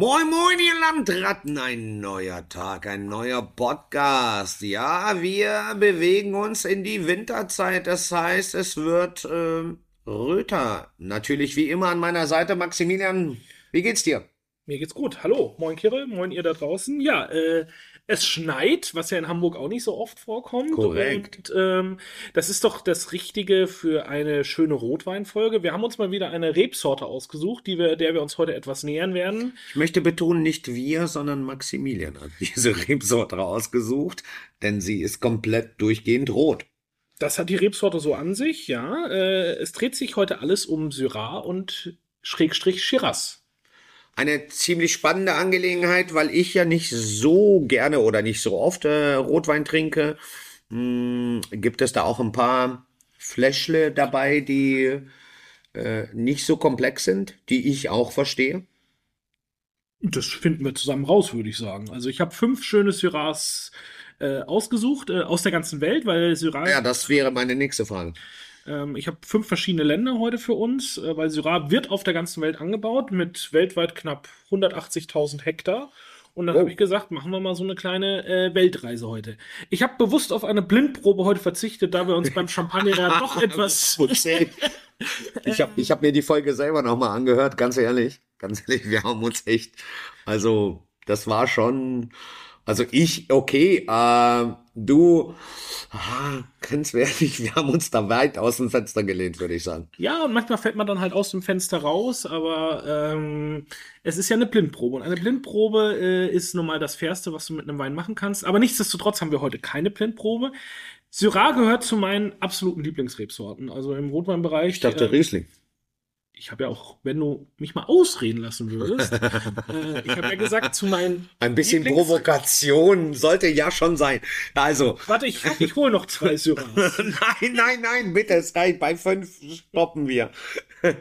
Moin, moin, ihr Landratten, ein neuer Tag, ein neuer Podcast. Ja, wir bewegen uns in die Winterzeit, das heißt, es wird äh, röter. Natürlich wie immer an meiner Seite, Maximilian, wie geht's dir? Mir geht's gut. Hallo, moin Kirill, moin ihr da draußen. Ja, äh, es schneit, was ja in Hamburg auch nicht so oft vorkommt. Korrekt. Und ähm, das ist doch das Richtige für eine schöne Rotweinfolge. Wir haben uns mal wieder eine Rebsorte ausgesucht, die wir, der wir uns heute etwas nähern werden. Ich möchte betonen, nicht wir, sondern Maximilian hat diese Rebsorte ausgesucht, denn sie ist komplett durchgehend rot. Das hat die Rebsorte so an sich, ja. Äh, es dreht sich heute alles um Syrah und Schrägstrich Shiraz. Eine ziemlich spannende Angelegenheit, weil ich ja nicht so gerne oder nicht so oft äh, Rotwein trinke. Hm, gibt es da auch ein paar Fläschle dabei, die äh, nicht so komplex sind, die ich auch verstehe? Das finden wir zusammen raus, würde ich sagen. Also ich habe fünf schöne Syrahs äh, ausgesucht äh, aus der ganzen Welt, weil Syrah. Ja, das wäre meine nächste Frage. Ähm, ich habe fünf verschiedene Länder heute für uns, äh, weil Syrah wird auf der ganzen Welt angebaut mit weltweit knapp 180.000 Hektar. Und dann Oh. habe ich gesagt, machen wir mal so eine kleine äh, Weltreise heute. Ich habe bewusst auf eine Blindprobe heute verzichtet, da wir uns beim Champagner ja doch etwas. Ich habe ich hab mir die Folge selber nochmal angehört, ganz ehrlich. Ganz ehrlich, wir haben uns echt, also das war schon, also ich, okay, äh, du, ah, grenzwertig, wir haben uns da weit aus dem Fenster gelehnt, würde ich sagen. Ja, und manchmal fällt man dann halt aus dem Fenster raus, aber ähm, es ist ja eine Blindprobe. Und eine Blindprobe äh, ist nun mal das Fairste, was du mit einem Wein machen kannst. Aber nichtsdestotrotz haben wir heute keine Blindprobe. Syrah gehört zu meinen absoluten Lieblingsrebsorten. Also im Rotweinbereich. Ich dachte äh, Riesling. Ich habe ja auch, wenn du mich mal ausreden lassen würdest, äh, ich habe ja gesagt, zu meinen. Ein bisschen Lieblings- Provokation sollte ja schon sein. Also, Warte, ich, ich hole noch zwei Syrahs. nein, nein, nein, bitte, es reicht. Bei fünf stoppen wir.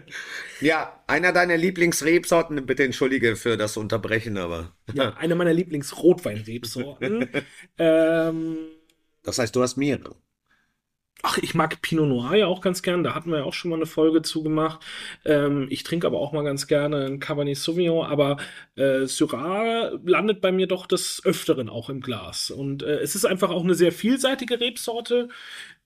ja, einer deiner Lieblingsrebsorten, bitte entschuldige für das Unterbrechen, aber. Ja, eine meiner Lieblingsrotweinrebsorten. ähm, Das heißt, du hast mehrere. Ach, ich mag Pinot Noir ja auch ganz gern. Da hatten wir ja auch schon mal eine Folge zu gemacht. Ähm, ich trinke aber auch mal ganz gerne ein Cabernet Sauvignon. Aber äh, Syrah landet bei mir doch des Öfteren auch im Glas. Und äh, es ist einfach auch eine sehr vielseitige Rebsorte.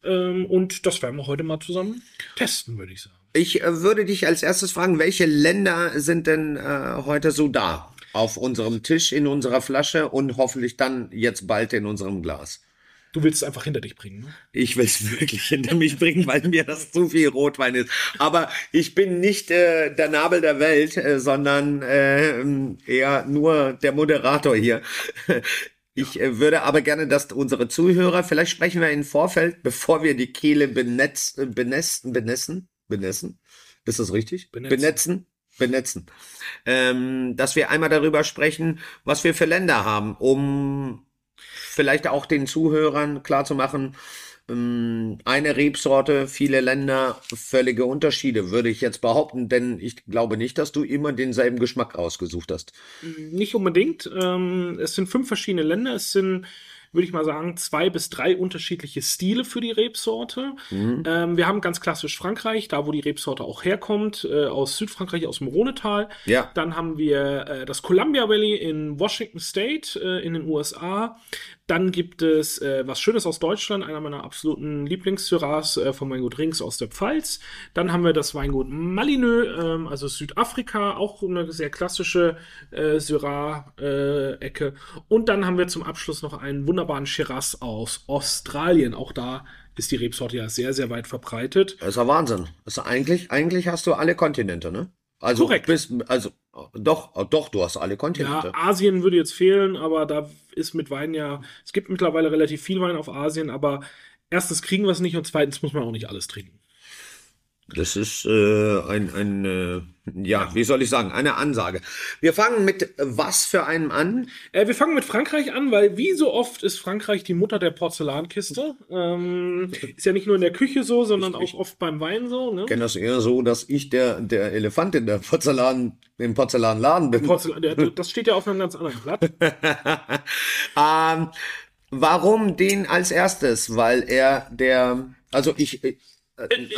Ähm, und das werden wir heute mal zusammen testen, würde ich sagen. Ich äh, würde dich als erstes fragen, welche Länder sind denn äh, heute so da? Auf unserem Tisch, in unserer Flasche und hoffentlich dann jetzt bald in unserem Glas. Du willst es einfach hinter dich bringen. Ne? Ich will es wirklich hinter mich bringen, weil mir das zu viel Rotwein ist. Aber ich bin nicht äh, der Nabel der Welt, äh, sondern äh, eher nur der Moderator hier. Ich äh, würde aber gerne, dass unsere Zuhörer, vielleicht sprechen wir in Vorfeld, bevor wir die Kehle benetz, äh, benessen, benessen, benessen, ist das richtig? Benetzen. Benetzen, benetzen. Ähm, dass wir einmal darüber sprechen, was wir für Länder haben, um vielleicht auch den Zuhörern klarzumachen, ähm, eine Rebsorte, viele Länder, völlige Unterschiede, würde ich jetzt behaupten, denn ich glaube nicht, dass du immer denselben Geschmack rausgesucht hast. Nicht unbedingt. Ähm, es sind fünf verschiedene Länder. Es sind, würde ich mal sagen, zwei bis drei unterschiedliche Stile für die Rebsorte. Ähm, wir haben ganz klassisch Frankreich, da wo die Rebsorte auch herkommt, äh, aus Südfrankreich, aus dem Rhonetal. Ja. Dann haben wir äh, das Columbia Valley in Washington State äh, in den USA. Dann gibt es äh, was Schönes aus Deutschland, einer meiner absoluten Lieblings-Syrahs äh, von Weingut Rings aus der Pfalz. Dann haben wir das Weingut Malineux, ähm, also Südafrika, auch eine sehr klassische äh, Syrah-Ecke. Und dann haben wir zum Abschluss noch einen wunderbaren Shiraz aus Australien. Auch da ist die Rebsorte ja sehr, sehr weit verbreitet. Das ist ja Wahnsinn. Das ist eigentlich, eigentlich hast du alle Kontinente, ne? Also, Korrekt. Bis, also, doch, doch, du hast alle Kontinente. Ja, Asien würde jetzt fehlen, aber da ist mit Wein ja, es gibt mittlerweile relativ viel Wein auf Asien, aber erstens kriegen wir es nicht und zweitens muss man auch nicht alles trinken. Das ist äh, ein, ein äh, ja, wie soll ich sagen, eine Ansage. Wir fangen mit was für einem an? Äh, wir fangen mit Frankreich an, weil wie so oft ist Frankreich die Mutter der Porzellankiste. Ähm, ist ja nicht nur in der Küche so, sondern auch oft beim Wein so. Ne? Ich kenne das eher so, dass ich der, der Elefant in der Porzellan, im Porzellanladen bin. Porzellan, das steht ja auf einem ganz anderen Blatt. ähm, warum den als erstes? Weil er der, also ich,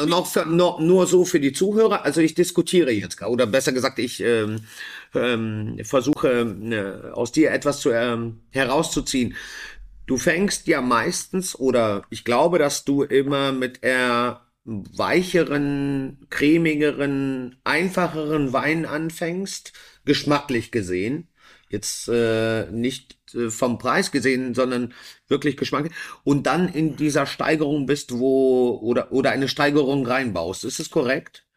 noch für, nur, nur so für die Zuhörer, also ich diskutiere jetzt, gar- oder besser gesagt, ich ähm, ähm, versuche äh, aus dir etwas zu, ähm, herauszuziehen. Du fängst ja meistens, oder ich glaube, dass du immer mit eher weicheren, cremigeren, einfacheren Wein anfängst, geschmacklich gesehen. Jetzt äh, nicht äh, vom Preis gesehen, sondern wirklich geschmacklich. Und dann in dieser Steigerung bist, wo oder oder eine Steigerung reinbaust. Ist es korrekt?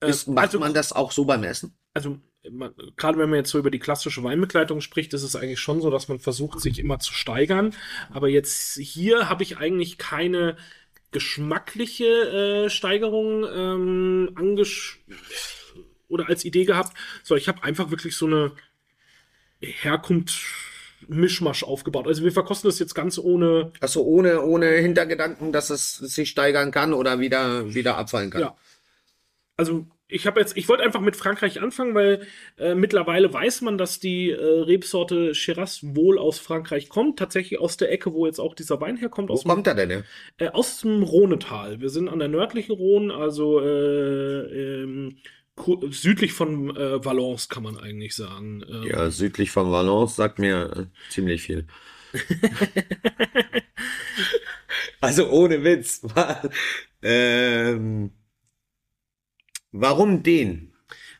Äh, Ist, macht also- man das auch so beim Essen? also man, gerade wenn man jetzt so über die klassische Weinbegleitung spricht, ist es eigentlich schon so, dass man versucht, sich immer zu steigern. Aber jetzt hier habe ich eigentlich keine geschmackliche äh, Steigerung ähm, angesch oder als Idee gehabt, sondern ich habe einfach wirklich so eine Herkunft Mischmasch aufgebaut. Also wir verkosten das jetzt ganz ohne Also ohne ohne Hintergedanken, dass es sich steigern kann oder wieder wieder abfallen kann. Ja. Also ich habe jetzt, ich wollte einfach mit Frankreich anfangen, weil äh, mittlerweile weiß man, dass die äh, Rebsorte Shiraz wohl aus Frankreich kommt, tatsächlich aus der Ecke, wo jetzt auch dieser Wein herkommt, Wo aus, kommt er denn? Dem, äh, aus dem Rhonetal. Wir sind an der nördlichen Rhone, also äh, ähm, südlich von äh, Valence, kann man eigentlich sagen. Ähm, Ja, südlich von Valence sagt mir äh, ziemlich viel. also ohne Witz. ähm, warum den?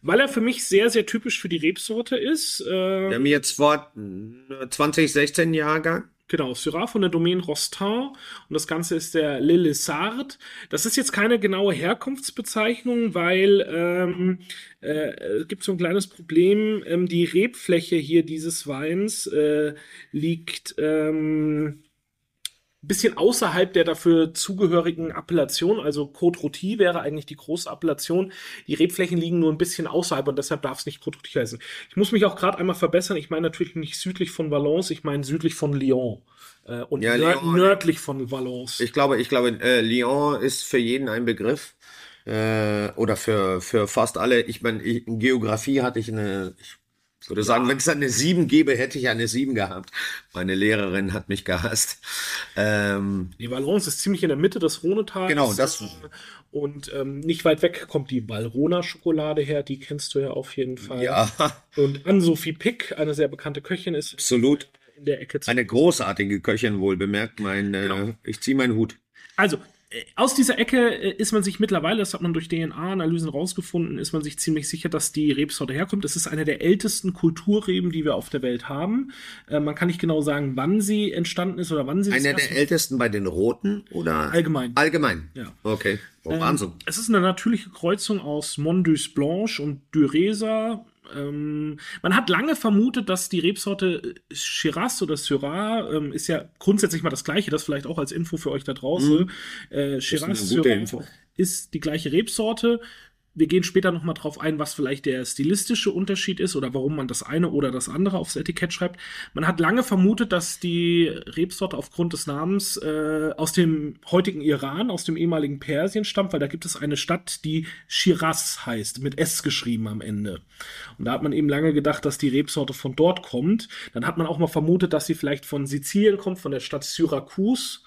Weil er für mich sehr, sehr typisch für die Rebsorte ist. Äh, Wir haben jetzt vor äh, 2016 Jahrgang. Genau, Syrah von der Domaine Rostin und das Ganze ist der Le Lessard. Das ist jetzt keine genaue Herkunftsbezeichnung, weil ähm, äh, es gibt so ein kleines Problem. Ähm, die Rebfläche hier dieses Weins äh, liegt ähm, bisschen außerhalb der dafür zugehörigen Appellation, also Côte Rôtie wäre eigentlich die große Appellation. Die Rebflächen liegen nur ein bisschen außerhalb und deshalb darf es nicht Côte Rôtie heißen. Ich muss mich auch gerade einmal verbessern. Ich meine natürlich nicht südlich von Valence, ich meine südlich von Lyon. Äh, und Ja, nör Lyon. nördlich von Valence. Ich glaube, ich glaube, äh, Lyon ist für jeden ein Begriff. Äh, oder für, für fast alle. Ich meine, Geografie hatte ich eine, ich würde sagen, wenn es eine 7 gäbe, hätte ich eine 7 gehabt. Meine Lehrerin hat mich gehasst. Ähm, Die Valence ist ziemlich in der Mitte des Rhonetals. Genau, das- Äh, Und ähm, nicht weit weg kommt die Valrhona-Schokolade her, die kennst du ja auf jeden Fall. ja, Und Ann-Sophie Pick, eine sehr bekannte Köchin, ist absolut. in der Ecke zu Eine großartige Köchin wohl bemerkt. Mein, äh, ich ziehe meinen Hut. Also, äh, aus dieser Ecke äh, ist man sich mittlerweile, das hat man durch DNA-Analysen rausgefunden, ist man sich ziemlich sicher, dass die Rebsorte herkommt. Es ist eine der ältesten Kulturreben, die wir auf der Welt haben. Äh, man kann nicht genau sagen, wann sie entstanden ist oder wann sie Einer der ältesten bei den Roten oder? Allgemein. Allgemein. Ja. Okay. Oh, Ähm, Wahnsinn. Es ist eine natürliche Kreuzung aus Mondus Blanche und Duresa. Ähm, man hat lange vermutet, dass die Rebsorte Shiraz oder Syrah ähm, ist ja grundsätzlich mal das gleiche, das vielleicht auch als Info für euch da draußen. Äh, Shiraz, Syrah ist die gleiche Rebsorte. Wir gehen später noch mal drauf ein, was vielleicht der stilistische Unterschied ist oder warum man das eine oder das andere aufs Etikett schreibt. Man hat lange vermutet, dass die Rebsorte aufgrund des Namens äh, aus dem heutigen Iran, aus dem ehemaligen Persien stammt, weil da gibt es eine Stadt, die Shiraz heißt, mit S geschrieben am Ende. Und da hat man eben lange gedacht, dass die Rebsorte von dort kommt. Dann hat man auch mal vermutet, dass sie vielleicht von Sizilien kommt, von der Stadt Syrakus.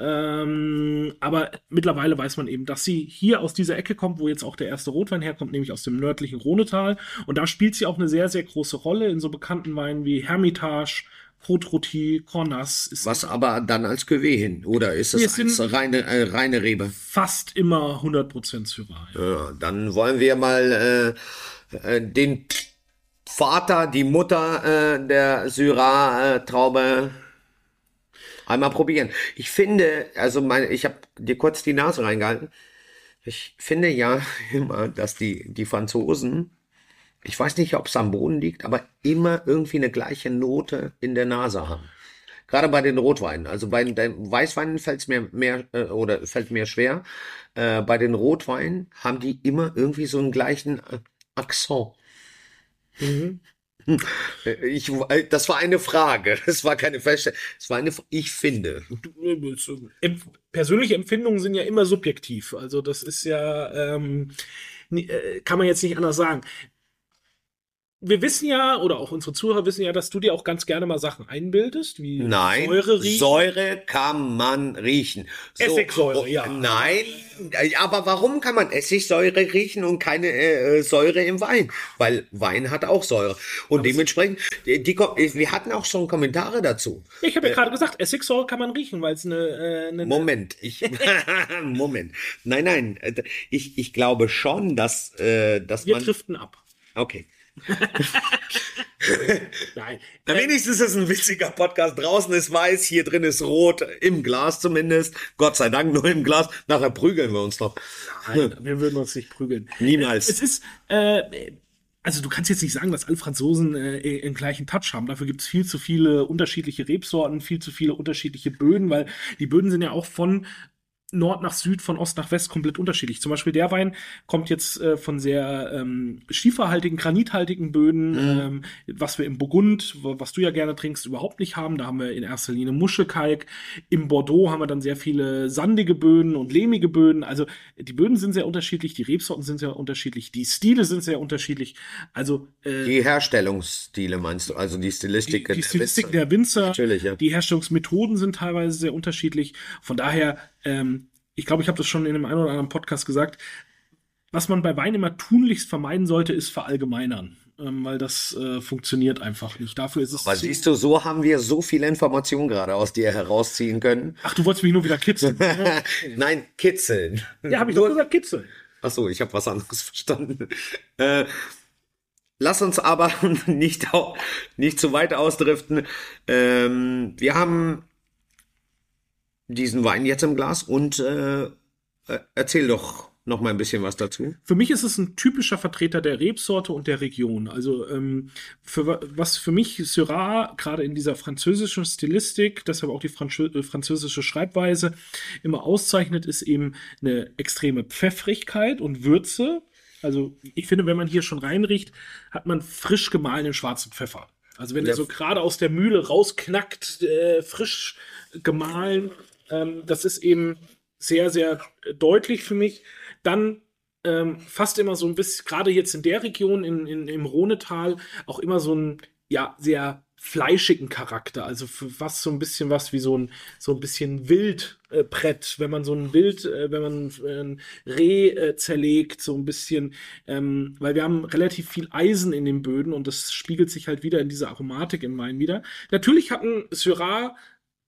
Ähm, aber mittlerweile weiß man eben, dass sie hier aus dieser Ecke kommt, wo jetzt auch der erste Rotwein herkommt, nämlich aus dem nördlichen Rhonetal. Und da spielt sie auch eine sehr, sehr große Rolle in so bekannten Weinen wie Hermitage, Rôtie, Cornas. Ist Was aber dann als Cuvée hin, oder ist sind- als reine, äh, reine Rebe? fast immer 100% Syrah. Ja. Dann wollen wir mal äh, äh, den Vater, die Mutter äh, der Syrah-Traube einmal probieren. Ich finde, also meine, ich habe dir kurz die Nase reingehalten. Ich finde ja immer, dass die, die Franzosen, ich weiß nicht, ob es am Boden liegt, aber immer irgendwie eine gleiche Note in der Nase haben. Gerade bei den Rotweinen. Also bei den Weißweinen fällt es mir mehr äh, oder fällt mir schwer. Äh, bei den Rotweinen haben die immer irgendwie so einen gleichen äh, Akzent. Mhm. Ich, das war eine Frage. Das war keine Feststellung. Das war eine. Ich finde. Persönliche Empfindungen sind ja immer subjektiv. Also das ist ja, ähm, äh, kann man jetzt nicht anders sagen. Wir wissen ja, oder auch unsere Zuhörer wissen ja, dass du dir auch ganz gerne mal Sachen einbildest, wie Nein, Säure riechen. Säure kann man riechen. Essigsäure, oh, ja. Nein, äh, aber warum kann man Essigsäure riechen und keine äh, Säure im Wein? Weil Wein hat auch Säure. Und dementsprechend, die, die, Ko- wir hatten auch schon Kommentare dazu. Ich habe ja gerade gesagt, Essigsäure kann man riechen, weil es eine, äh, eine Moment, ich Moment. Nein, nein, äh, ich, ich glaube schon, dass, äh, dass wir man. driften ab. Okay. Nein. Na, wenigstens ist es ein witziger Podcast. Draußen ist weiß, hier drin ist rot, im Glas zumindest. Gott sei Dank nur im Glas. Nachher prügeln wir uns noch. Nein, wir würden uns nicht prügeln. Niemals. Es ist, äh, also du kannst jetzt nicht sagen, dass alle Franzosen äh, den gleichen Touch haben. Dafür gibt es viel zu viele unterschiedliche Rebsorten, viel zu viele unterschiedliche Böden, weil die Böden sind ja auch von Nord nach Süd, von Ost nach West komplett unterschiedlich. Zum Beispiel der Wein kommt jetzt äh, von sehr ähm, schieferhaltigen, granithaltigen Böden, ähm, was wir im Burgund, was du ja gerne trinkst, überhaupt nicht haben. Da haben wir in erster Linie Muschelkalk. Im Bordeaux haben wir dann sehr viele sandige Böden und lehmige Böden. Also die Böden sind sehr unterschiedlich, die Rebsorten sind sehr unterschiedlich, die Stile sind sehr unterschiedlich. Also äh, Die Herstellungsstile meinst du, also die Stilistik. die, die der Stilistik Witze. der Winzer, Natürlich, ja. die Herstellungsmethoden sind teilweise sehr unterschiedlich. Von daher, ähm, ich glaube, ich habe das schon in einem einen oder anderen Podcast gesagt. Was man bei Wein immer tunlichst vermeiden sollte, ist verallgemeinern, ähm, weil das äh, funktioniert einfach nicht. Dafür ist es. Aber siehst du, so haben wir so viel Information gerade aus dir herausziehen können. Ach, du wolltest mich nur wieder kitzeln. ne? Nein, kitzeln. ja, habe ich doch gesagt, kitzeln. Ach so, ich habe was anderes verstanden. Äh, lass uns aber nicht, nicht zu weit ausdriften. Ähm, wir haben diesen Wein jetzt im Glas und äh, äh, erzähl doch noch mal ein bisschen was dazu. Für mich ist es ein typischer Vertreter der Rebsorte und der Region. Also ähm, für, wa- was für mich Syrah gerade in dieser französischen Stilistik, deshalb auch die Franzö äh, französische Schreibweise, immer auszeichnet, ist eben eine extreme Pfeffrigkeit und Würze. Also ich finde, wenn man hier schon reinriecht, hat man frisch gemahlenen schwarzen Pfeffer. Also wenn Ja. er so gerade aus der Mühle rausknackt, äh, frisch gemahlen, ähm, das ist eben sehr, sehr deutlich für mich. Dann ähm, fast immer so ein bisschen, gerade jetzt in der Region, in, in, im Rhonetal, auch immer so ein, ja, sehr fleischigen Charakter. Also für was so ein bisschen was wie so ein, so ein bisschen Wildbrett, wenn man so ein Wild, äh, wenn man äh, ein Reh äh, zerlegt, so ein bisschen, ähm, weil wir haben relativ viel Eisen in den Böden und das spiegelt sich halt wieder in dieser Aromatik im Wein wieder. Natürlich hatten Syrah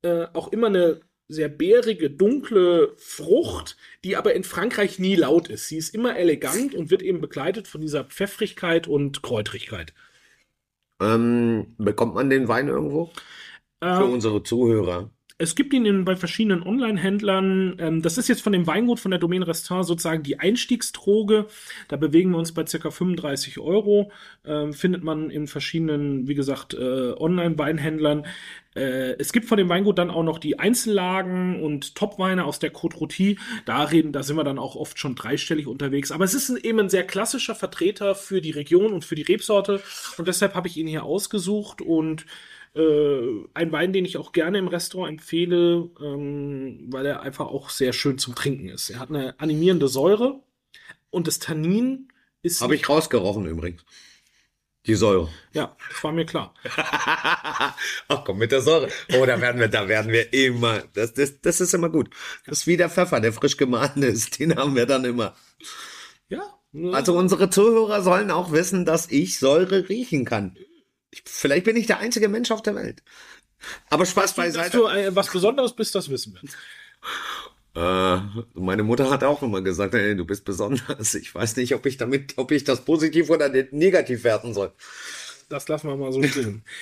äh, auch immer eine sehr bärige, dunkle Frucht, die aber in Frankreich nie laut ist. Sie ist immer elegant und wird eben begleitet von dieser Pfeffrigkeit und Kräutrigkeit. Ähm, bekommt man den Wein irgendwo? Für Ähm, unsere Zuhörer. Es gibt ihn bei verschiedenen Online-Händlern. Ähm, das ist jetzt von dem Weingut von der Domaine Restaurant sozusagen die Einstiegsdroge. Da bewegen wir uns bei ca. 35 Euro. Ähm, findet man in verschiedenen, wie gesagt, äh, Online-Weinhändlern. Äh, es gibt von dem Weingut dann auch noch die Einzellagen und Topweine aus der Côte Rôtie. Da reden, da sind wir dann auch oft schon dreistellig unterwegs. Aber es ist eben ein sehr klassischer Vertreter für die Region und für die Rebsorte. Und deshalb habe ich ihn hier ausgesucht und äh, ein Wein, den ich auch gerne im Restaurant empfehle, ähm, weil er einfach auch sehr schön zum Trinken ist. Er hat eine animierende Säure und das Tannin ist. Habe ich rausgerochen übrigens. Die Säure. Ja, das war mir klar. Ach komm, mit der Säure. Oh, da werden wir, da werden wir immer. Das, das, das ist immer gut. Das ist wie der Pfeffer, der frisch gemahlen ist. Den haben wir dann immer. Ja. Also unsere Zuhörer sollen auch wissen, dass ich Säure riechen kann. Ich, vielleicht bin ich der einzige Mensch auf der Welt. Aber Spaß dass beiseite. du äh, was Besonderes bist, das wissen wir. Äh, meine Mutter hat auch immer gesagt, ey, du bist besonders. Ich weiß nicht, ob ich damit, ob ich das positiv oder negativ werten soll. Das lassen wir mal so stehen.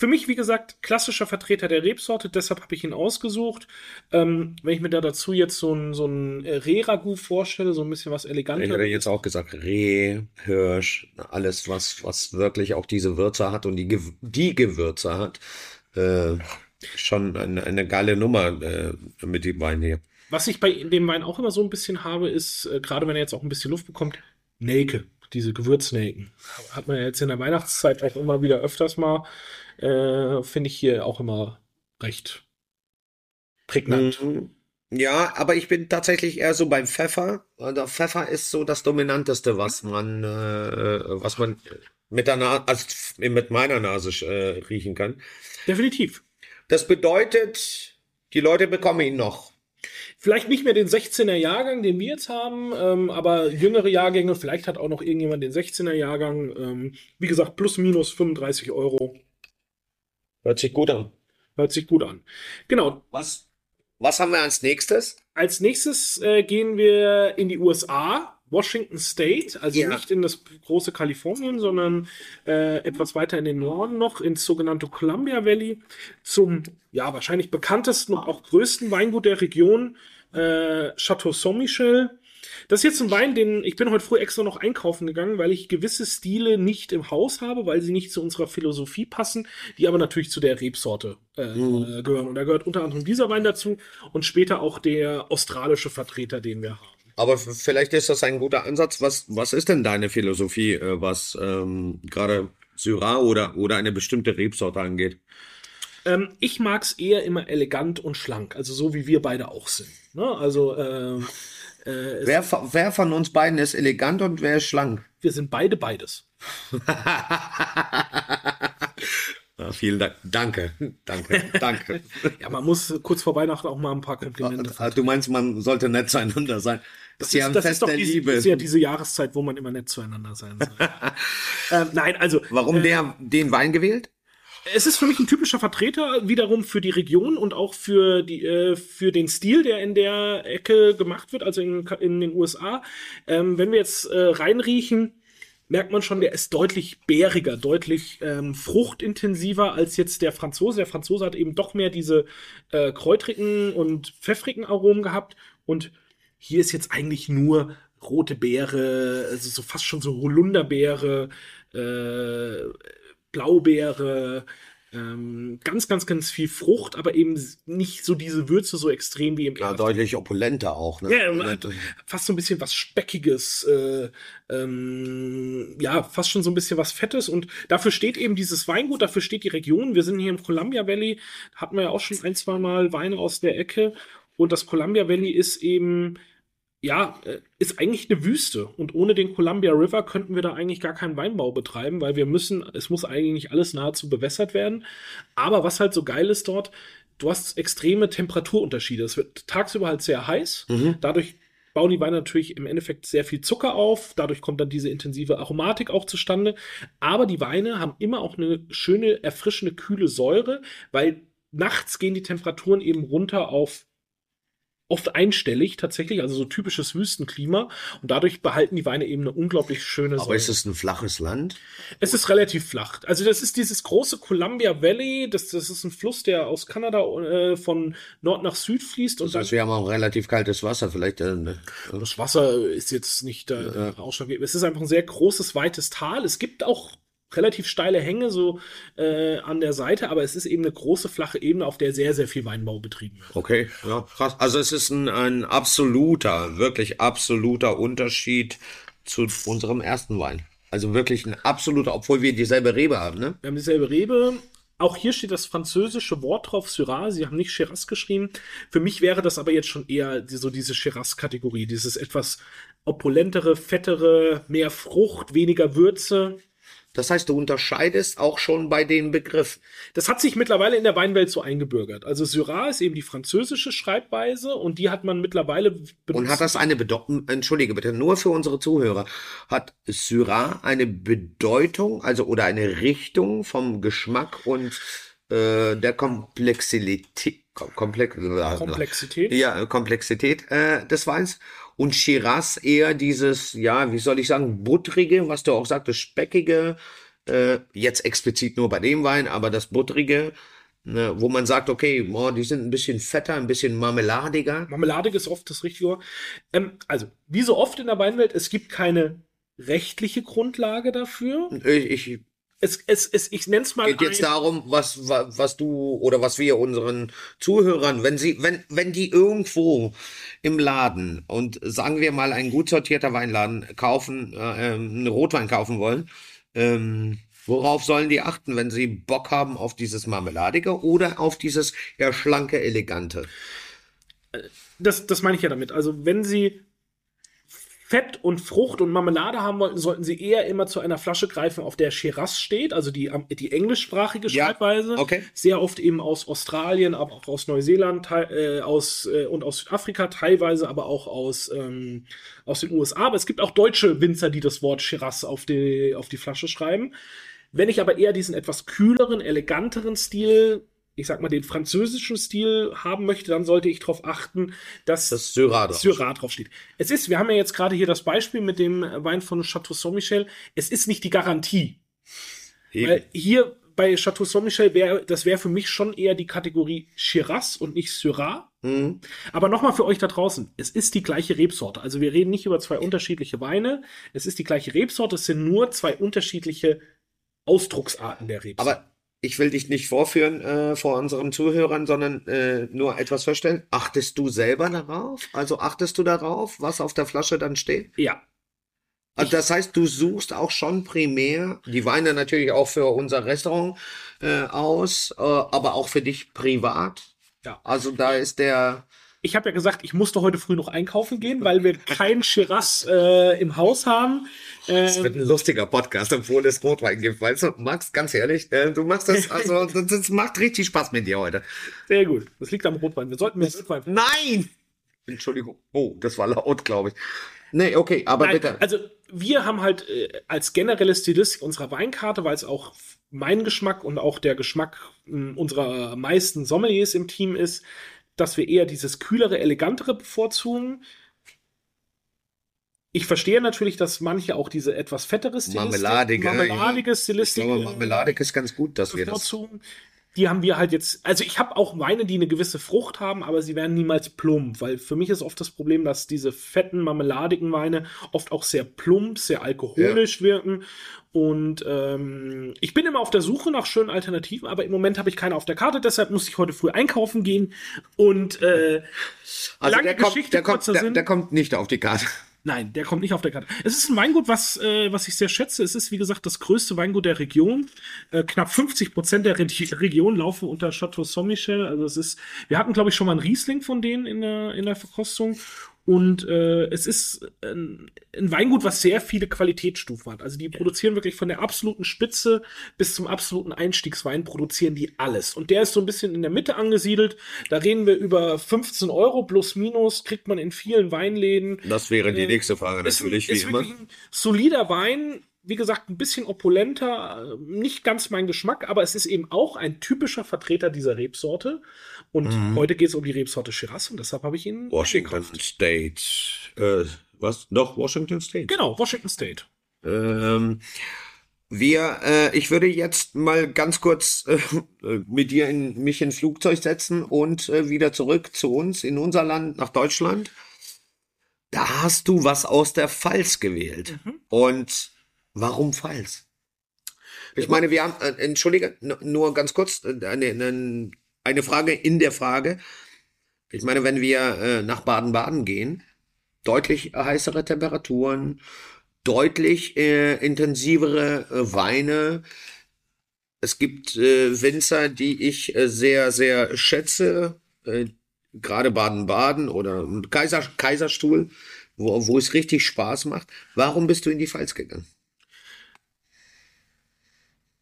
Für mich, wie gesagt, klassischer Vertreter der Rebsorte, deshalb habe ich ihn ausgesucht. Ähm, wenn ich mir da dazu jetzt so ein, so ein äh, Reh-Ragout vorstelle, so ein bisschen was Ich eleganter. hätte jetzt auch gesagt, Reh, Hirsch, alles, was, was wirklich auch diese Würze hat und die, Gew- die Gewürze hat. Äh, schon eine, eine geile Nummer äh, mit dem Wein hier. Was ich bei dem Wein auch immer so ein bisschen habe, ist, äh, gerade wenn er jetzt auch ein bisschen Luft bekommt, Nelke, diese Gewürznelken. Hat man ja jetzt in der Weihnachtszeit auch immer wieder öfters mal, äh, finde ich hier auch immer recht prägnant. Mhm. Ja, aber ich bin tatsächlich eher so beim Pfeffer. Der Pfeffer ist so das Dominanteste, was man, äh, was man mit der Nase, also mit meiner Nase äh, riechen kann. Definitiv. Das bedeutet, die Leute bekommen ihn noch. Vielleicht nicht mehr den 16er Jahrgang, den wir jetzt haben, ähm, aber jüngere Jahrgänge, vielleicht hat auch noch irgendjemand den 16er Jahrgang. Ähm, wie gesagt, plus minus 35 Euro. Hört sich gut an. Hört sich gut an. Genau. Was was haben wir als nächstes? Als nächstes äh, gehen wir in die USA. Washington State, also ja. nicht in das große Kalifornien, sondern äh, etwas weiter in den Norden noch, ins sogenannte Columbia Valley, zum ja wahrscheinlich bekanntesten und auch größten Weingut der Region, äh, Chateau Saint-Michel. Das ist jetzt ein Wein, den ich bin heute früh extra noch einkaufen gegangen, weil ich gewisse Stile nicht im Haus habe, weil sie nicht zu unserer Philosophie passen, die aber natürlich zu der Rebsorte äh, mhm. gehören. Und da gehört unter anderem dieser Wein dazu und später auch der australische Vertreter, den wir haben. Aber vielleicht ist das ein guter Ansatz. Was, was ist denn deine Philosophie, äh, was ähm, gerade Syrah oder, oder eine bestimmte Rebsorte angeht? Ähm, ich mag es eher immer elegant und schlank, also so wie wir beide auch sind. Ne? Also äh, äh, wer, wer von uns beiden ist elegant und wer ist schlank? Wir sind beide beides. Ja, vielen Dank. Danke, danke, danke. ja, man muss kurz vor Weihnachten auch mal ein paar Komplimente. Ah, du meinst, man sollte nett zueinander sein. Das, ist ja ein das Fest ist doch der diese, Liebe. Das ist ja diese Jahreszeit, wo man immer nett zueinander sein soll. ähm, nein, also. Warum äh, der, den Wein gewählt? Es ist für mich ein typischer Vertreter wiederum für die Region und auch für die äh, für den Stil, der in der Ecke gemacht wird, also in, in den USA. Ähm, wenn wir jetzt äh, reinriechen, merkt man schon, der ist deutlich bäriger, deutlich ähm, fruchtintensiver als jetzt der Franzose. Der Franzose hat eben doch mehr diese äh, kräutrigen und pfeffrigen Aromen gehabt und hier ist jetzt eigentlich nur rote Beere, also so fast schon so Holunderbeere, äh, Blaubeere, ähm, ganz, ganz, ganz viel Frucht, aber eben nicht so diese Würze so extrem wie im Ja, deutlich opulenter auch, ne? Ja, fast so ein bisschen was Speckiges, äh, ähm, ja, fast schon so ein bisschen was Fettes und dafür steht eben dieses Weingut, dafür steht die Region. Wir sind hier im Columbia Valley, hatten wir ja auch schon ein, zwei Mal Weine aus der Ecke und das Columbia Valley ist eben ja, äh, ist eigentlich eine Wüste. Und ohne den Columbia River könnten wir da eigentlich gar keinen Weinbau betreiben, weil wir müssen, es muss eigentlich alles nahezu bewässert werden. Aber was halt so geil ist dort, du hast extreme Temperaturunterschiede. Es wird tagsüber halt sehr heiß. Mhm. Dadurch bauen die Weine natürlich im Endeffekt sehr viel Zucker auf. Dadurch kommt dann diese intensive Aromatik auch zustande. Aber die Weine haben immer auch eine schöne, erfrischende, kühle Säure, weil nachts gehen die Temperaturen eben runter auf oft einstellig tatsächlich, also so typisches Wüstenklima. Und dadurch behalten die Weine eben eine unglaublich schöne Aber Säure. ist es ein flaches Land? Es ist relativ flach. Also das ist dieses große Columbia Valley. Das, das ist ein Fluss, der aus Kanada äh, von Nord nach Süd fließt. Und das heißt, wir haben auch relativ kaltes Wasser. Vielleicht. Äh, ne? Das Wasser ist jetzt nicht äh, ja. ausschlaggebend. Es ist einfach ein sehr großes, weites Tal. Es gibt auch relativ steile Hänge so äh, an der Seite, aber es ist eben eine große flache Ebene, auf der sehr, sehr viel Weinbau betrieben wird. Okay, ja, krass. Also es ist ein, ein absoluter, wirklich absoluter Unterschied zu unserem ersten Wein. Also wirklich ein absoluter, obwohl wir dieselbe Rebe haben, ne? Wir haben dieselbe Rebe. Auch hier steht das französische Wort drauf, Syrah. Sie haben nicht Shiraz geschrieben. Für mich wäre das aber jetzt schon eher so diese Shiraz-Kategorie. Dieses etwas opulentere, fettere, mehr Frucht, weniger Würze. Das heißt, du unterscheidest auch schon bei den Begriffen. Das hat sich mittlerweile in der Weinwelt so eingebürgert. Also Syrah ist eben die französische Schreibweise und die hat man mittlerweile benutzt. Und hat das eine Bedeutung, entschuldige bitte, nur für unsere Zuhörer, hat Syrah eine Bedeutung, also oder eine Richtung vom Geschmack und äh, der Komplexität, Komplex, Komplexität? Ja, Komplexität äh, des Weins und Shiraz eher dieses, ja, wie soll ich sagen, buttrige, was du auch sagtest, speckige, äh, jetzt explizit nur bei dem Wein, aber das buttrige, ne, wo man sagt, okay, boah, die sind ein bisschen fetter, ein bisschen marmeladiger. Marmeladig ist oft das richtige. Ähm, also, wie so oft in der Weinwelt, es gibt keine rechtliche Grundlage dafür. Ich, ich es, es, es, ich nenne es mal. Geht jetzt darum, was, was, du oder was wir unseren Zuhörern, wenn sie, wenn, wenn die irgendwo im Laden und sagen wir mal ein gut sortierter Weinladen kaufen, äh, ähm, einen Rotwein kaufen wollen, ähm, worauf sollen die achten, wenn sie Bock haben auf dieses Marmeladige oder auf dieses eher schlanke, elegante? das, das meine ich ja damit. Also, wenn Sie Fett und Frucht und Marmelade haben wollten, sollten Sie eher immer zu einer Flasche greifen, auf der Shiraz steht, also die, die englischsprachige Ja, Schreibweise. okay. Sehr oft eben aus Australien, aber auch aus Neuseeland äh, aus, äh, und aus Südafrika, teilweise aber auch aus, ähm, aus den USA. Aber es gibt auch deutsche Winzer, die das Wort Shiraz auf die, auf die Flasche schreiben. Wenn ich aber eher diesen etwas kühleren, eleganteren Stil, ich sag mal den französischen Stil haben möchte, dann sollte ich darauf achten, dass Das Syrah drauf. Syrah draufsteht. Es ist, wir haben ja jetzt gerade hier das Beispiel mit dem Wein von Chateau Saint-Michel. Es ist nicht die Garantie. Eben. Weil hier bei Chateau Saint-Michel wäre, das wäre für mich schon eher die Kategorie Shiraz und nicht Syrah. Mhm. Aber nochmal für euch da draußen, es ist die gleiche Rebsorte. Also wir reden nicht über zwei unterschiedliche Weine. Es ist die gleiche Rebsorte, es sind nur zwei unterschiedliche Ausdrucksarten der Rebsorte. Aber ich will dich nicht vorführen äh, vor unseren Zuhörern, sondern äh, nur etwas feststellen. Achtest du selber darauf? Also achtest du darauf, was auf der Flasche dann steht? ja, Also das heißt, du suchst auch schon primär die Weine natürlich auch für unser Restaurant äh, aus, äh, aber auch für dich privat. Ja. Also da ist der ich habe ja gesagt, ich musste heute früh noch einkaufen gehen, weil wir kein Shiraz äh, im Haus haben. Das Äh, wird ein lustiger Podcast, obwohl es Rotwein gibt. Weißt du, Max, ganz ehrlich, äh, du machst das, also das, das macht richtig Spaß mit dir heute. sehr gut. Das liegt am Rotwein. Wir sollten mehr Rotwein. Nein! Entschuldigung. Oh, das war laut, glaube ich. Nee, okay, aber Nein, bitte. Also wir haben halt äh, als generelle Stilistik unserer Weinkarte, weil es auch mein Geschmack und auch der Geschmack mh, unserer meisten Sommeliers im Team ist, dass wir eher dieses kühlere, elegantere bevorzugen. Ich verstehe natürlich, dass manche auch diese etwas fettere Stilistik, Marmeladige, marmeladige ja. Ich Stilistik glaube, Marmeladik ist ganz gut, dass wir das. Die haben wir halt jetzt, also ich habe auch Weine, die eine gewisse Frucht haben, aber sie werden niemals plump, weil für mich ist oft das Problem, dass diese fetten, marmeladigen Weine oft auch sehr plump, sehr alkoholisch wirken. Und ähm, ich bin immer auf der Suche nach schönen Alternativen, aber im Moment habe ich keine auf der Karte, deshalb muss ich heute früh einkaufen gehen. Und äh, Also lange der kommt, Geschichte, der, kommt, der, Sinn. der kommt nicht auf die Karte. Nein, der kommt nicht auf der Karte. Es ist ein Weingut, was, äh, was ich sehr schätze. Es ist, wie gesagt, das größte Weingut der Region. Äh, knapp 50 Prozent der Re Region laufen unter Chateau Saint-Michel. Also es ist, wir hatten, glaube ich, schon mal einen Riesling von denen in der, in der Verkostung. Und äh, es ist ein, ein Weingut, was sehr viele Qualitätsstufen hat. Also die produzieren wirklich von der absoluten Spitze bis zum absoluten Einstiegswein produzieren die alles. Und der ist so ein bisschen in der Mitte angesiedelt. Da reden wir über 15 Euro plus minus, kriegt man in vielen Weinläden. Das wäre die Äh, nächste Frage Ist, natürlich, wie ist immer. ein solider Wein. Wie gesagt, ein bisschen opulenter, äh, nicht ganz mein Geschmack, aber es ist eben auch ein typischer Vertreter dieser Rebsorte. Und Mhm. heute geht es um die Rebsorte Shiraz und deshalb habe ich ihn Washington eingekauft. State. Äh, was? Doch, Washington State. Genau, Washington State. Ähm, wir, äh, ich würde jetzt mal ganz kurz äh, mit dir in, mich ins Flugzeug setzen und äh, wieder zurück zu uns in unser Land, nach Deutschland. Da hast du was aus der Pfalz gewählt. Und warum Pfalz? Ich meine, wir haben, äh, entschuldige, nur ganz kurz, äh, eine, eine, eine Frage in der Frage. Ich meine, wenn wir äh, nach Baden-Baden gehen, deutlich heißere Temperaturen, deutlich äh, intensivere äh, Weine. Es gibt äh, Winzer, die ich äh, sehr, sehr schätze, äh, gerade Baden-Baden oder Kaiser, Kaiserstuhl, wo, wo es richtig Spaß macht. Warum bist du in die Pfalz gegangen?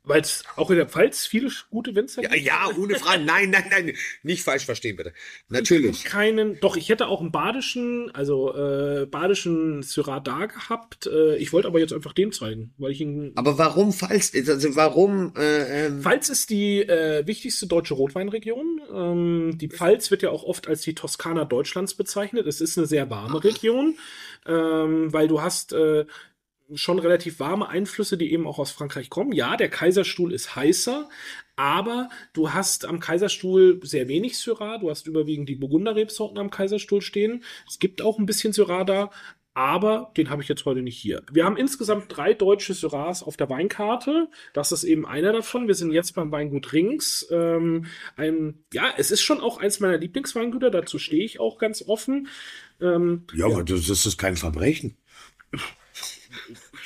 Weil es auch in der Pfalz viele gute Winzer Ja, ja, ohne Frage. Nein, nein, nein. Nicht falsch verstehen, bitte. Natürlich. keinen, doch, ich hätte auch einen badischen, also äh, badischen Syrah da gehabt. Äh, ich wollte aber jetzt einfach den zeigen, weil ich ihn. Aber warum Pfalz? Also warum? Äh, ähm, Pfalz ist die äh, wichtigste deutsche Rotweinregion. Ähm, die Pfalz wird ja auch oft als die Toskana Deutschlands bezeichnet. Es ist eine sehr warme Region, ähm, weil du hast äh, schon relativ warme Einflüsse, die eben auch aus Frankreich kommen. Ja, der Kaiserstuhl ist heißer, aber du hast am Kaiserstuhl sehr wenig Syrah. Du hast überwiegend die Burgunderrebsorten am Kaiserstuhl stehen. Es gibt auch ein bisschen Syrah da, aber den habe ich jetzt heute nicht hier. Wir haben insgesamt drei deutsche Syrahs auf der Weinkarte. Das ist eben einer davon. Wir sind jetzt beim Weingut Rings. Ähm, ein, ja, es ist schon auch eins meiner Lieblingsweingüter. Dazu stehe ich auch ganz offen. Ähm, ja, aber das, das ist kein Verbrechen.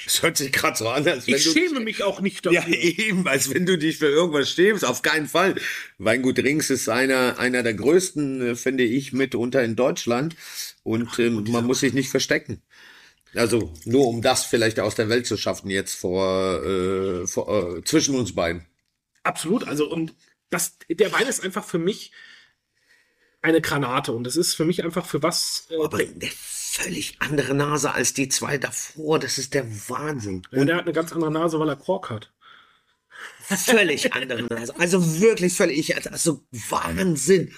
Das hört sich gerade so an, als wenn Ich du schäme mich auch nicht dafür. Ja, eben, als wenn du dich für irgendwas schämst. Auf keinen Fall. Weingut Rings ist einer, einer der größten, äh, finde ich, mitunter in Deutschland. Und ähm, man muss sich nicht verstecken. Also nur um das vielleicht aus der Welt zu schaffen jetzt vor, äh, vor äh, zwischen uns beiden. Absolut. Also, und das, der Wein ist einfach für mich eine Granate. Und es ist für mich einfach für was. Äh, Aber eine völlig andere Nase als die zwei davor. Das ist der Wahnsinn. und der hat eine ganz andere Nase, weil er Kork hat. völlig andere Nase. Also wirklich völlig, also Wahnsinn.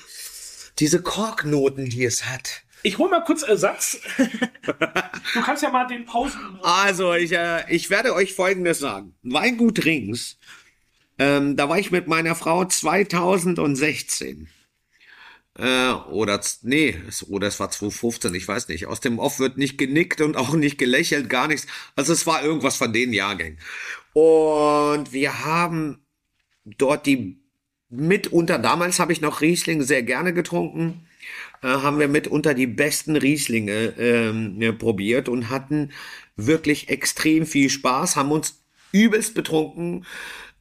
Diese Korknoten, die es hat. Ich hol mal kurz Ersatz. du kannst ja mal den Pausen. Also, ich, äh, ich werde euch Folgendes sagen. Weingut Rings, ähm, da war ich mit meiner Frau 2016. Äh, oder, nee, oder es war 2015, ich weiß nicht. Aus dem Off wird nicht genickt und auch nicht gelächelt, gar nichts. Also es war irgendwas von den Jahrgängen. Und wir haben dort die mitunter, damals habe ich noch Riesling sehr gerne getrunken, äh, haben wir mitunter die besten Rieslinge äh, probiert und hatten wirklich extrem viel Spaß, haben uns übelst betrunken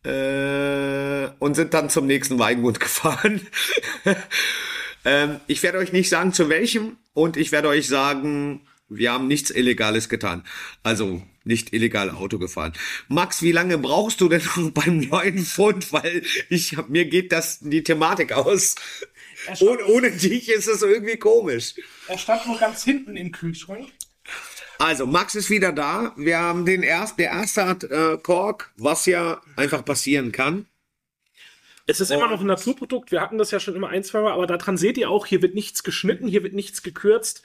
äh, und sind dann zum nächsten Weingut gefahren. Ähm, ich werde euch nicht sagen, zu welchem und ich werde euch sagen, wir haben nichts Illegales getan. Also nicht illegal Auto gefahren. Max, wie lange brauchst du denn noch beim neuen Fund? Weil ich hab, mir geht das die Thematik aus. Ohne, ohne dich ist es irgendwie komisch. Er stand nur ganz hinten im Kühlschrank. Also, Max ist wieder da. Wir haben den ersten, der erste hat äh, Kork, was ja einfach passieren kann. Es ist immer noch ein Naturprodukt. Wir hatten das ja schon immer ein, zwei Mal, aber daran seht ihr auch, hier wird nichts geschnitten, hier wird nichts gekürzt.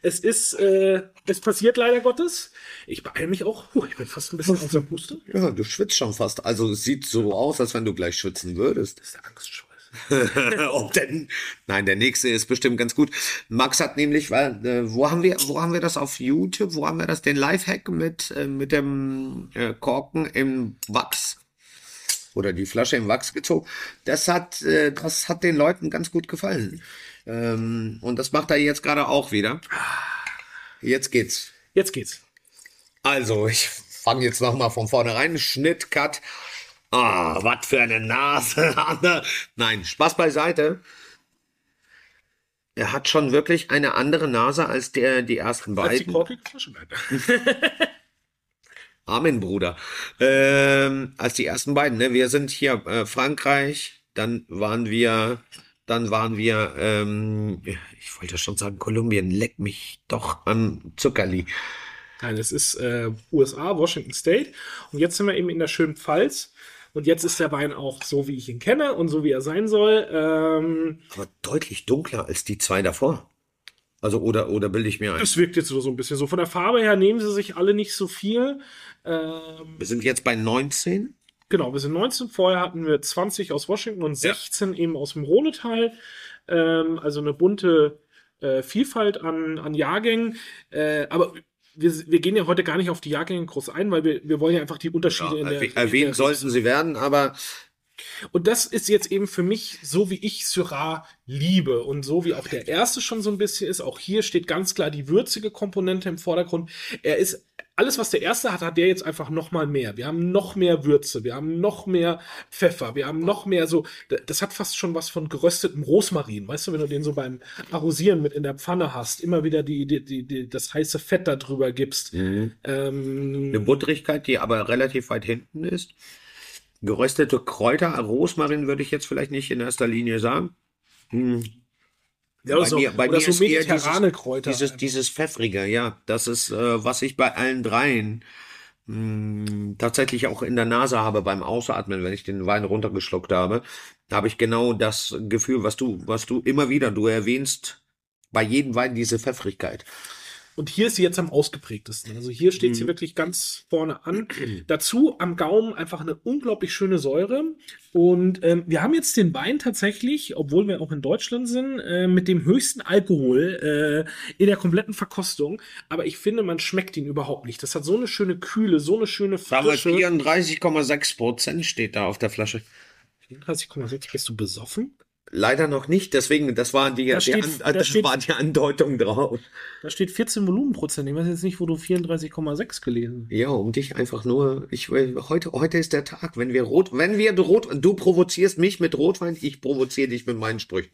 Es ist, äh, es passiert leider Gottes. Ich beeile mich auch. Puh, ich bin fast ein bisschen außer Puste. Ja, du schwitzt schon fast. Also, es sieht so aus, als wenn du gleich schwitzen würdest. Das ist der Angstschweiß. Ob denn? Nein, der nächste ist bestimmt ganz gut. Max hat nämlich, weil, äh, wo haben wir, wo haben wir das auf YouTube? Wo haben wir das? Den Lifehack mit, äh, mit dem äh, Korken im Wachs oder die Flasche im Wachs gezogen. Das hat, äh, das hat den Leuten ganz gut gefallen. Ähm, und das macht er jetzt gerade auch wieder. Jetzt geht's. Jetzt geht's. Also, ich fange jetzt noch mal von vorne rein. Schnitt, Cut. Ah, was für eine Nase. Nein, Spaß beiseite. Er hat schon wirklich eine andere Nase als der, die ersten Als die beiden. Flasche bleibt. Amen, Bruder. Ähm, als die ersten beiden, ne? Wir sind hier äh, Frankreich, dann waren wir, dann waren wir, ähm, ich wollte schon sagen Kolumbien, leck mich doch am Zuckerli. Nein, es ist äh, USA, Washington State. Und jetzt sind wir eben in der schönen Pfalz. Und jetzt ist der Wein auch so, wie ich ihn kenne und so, wie er sein soll. Ähm, Aber deutlich dunkler als die zwei davor. Also, oder, oder bilde ich mir ein? das wirkt jetzt so ein bisschen so. Von der Farbe her nehmen sie sich alle nicht so viel. Ähm, Wir sind jetzt bei 19. genau, wir sind 19. Vorher hatten wir 20 aus Washington und 16 eben aus dem Rhonetal. Ähm, also eine bunte äh, Vielfalt an, an Jahrgängen. Äh, aber wir, wir gehen ja heute gar nicht auf die Jahrgänge groß ein, weil wir, wir wollen ja einfach die Unterschiede Ja, in der. erwähnt sollten sie werden, aber Und das ist jetzt eben für mich so, wie ich Syrah liebe und so wie auch der erste schon so ein bisschen ist. Auch hier steht ganz klar die würzige Komponente im Vordergrund. Er ist alles, was der erste hat, hat der jetzt einfach noch mal mehr. Wir haben noch mehr Würze, wir haben noch mehr Pfeffer, wir haben noch mehr so. Das hat fast schon was von geröstetem Rosmarin, weißt du, wenn du den so beim Arrosieren mit in der Pfanne hast, immer wieder die, die, die, die das heiße Fett da drüber gibst. Ähm, eine Butterigkeit, die aber relativ weit hinten ist. Geröstete Kräuter, Rosmarin würde ich jetzt vielleicht nicht in erster Linie sagen. Hm. ja, bei so, mir- bei mir so ist eher dieses- Kräuter. Dieses, dieses Pfeffrige, ja. Das ist, äh, was ich bei allen dreien mh, tatsächlich auch in der Nase habe beim Ausatmen, wenn ich den Wein runtergeschluckt habe. Da habe ich genau das Gefühl, was du, was du immer wieder, du erwähnst bei jedem Wein diese Pfeffrigkeit. Und hier ist sie jetzt am ausgeprägtesten. Also hier steht Mhm. sie wirklich ganz vorne an. Dazu am Gaumen einfach eine unglaublich schöne Säure. Und ähm, wir haben jetzt den Wein tatsächlich, obwohl wir auch in Deutschland sind, äh, mit dem höchsten Alkohol äh, in der kompletten Verkostung. Aber ich finde, man schmeckt ihn überhaupt nicht. Das hat so eine schöne Kühle, so eine schöne Frische. 34,6 Prozent steht da auf der Flasche. 34,6. Bist du besoffen? Leider noch nicht. Deswegen, das war die, Da die, steht- An, da das steht- war die Andeutung drauf. Da steht 14 Volumenprozent. Ich weiß jetzt nicht, wo du 34,6 gelesen hast. Ja, um dich einfach nur. Ich will- heute, heute ist der Tag, wenn wir rot, wenn wir rot, du provozierst mich mit Rotwein, ich provoziere dich mit meinen Sprüchen.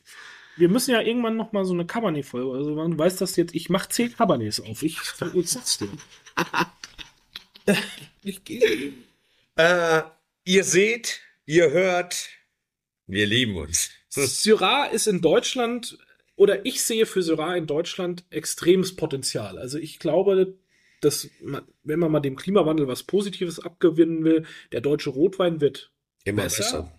Wir müssen ja irgendwann noch mal so eine Cabernet-Folge. Also man weiß das jetzt. Ich mache 10 Cabernets auf. Ich, ich sag's dir. ich gehe. Äh, ihr seht, ihr hört, wir lieben uns. Syrah ist in Deutschland, oder ich sehe für Syrah in Deutschland extremes Potenzial. Also ich glaube, dass man, wenn man mal dem Klimawandel was Positives abgewinnen will, der deutsche Rotwein wird Immer Besser? besser.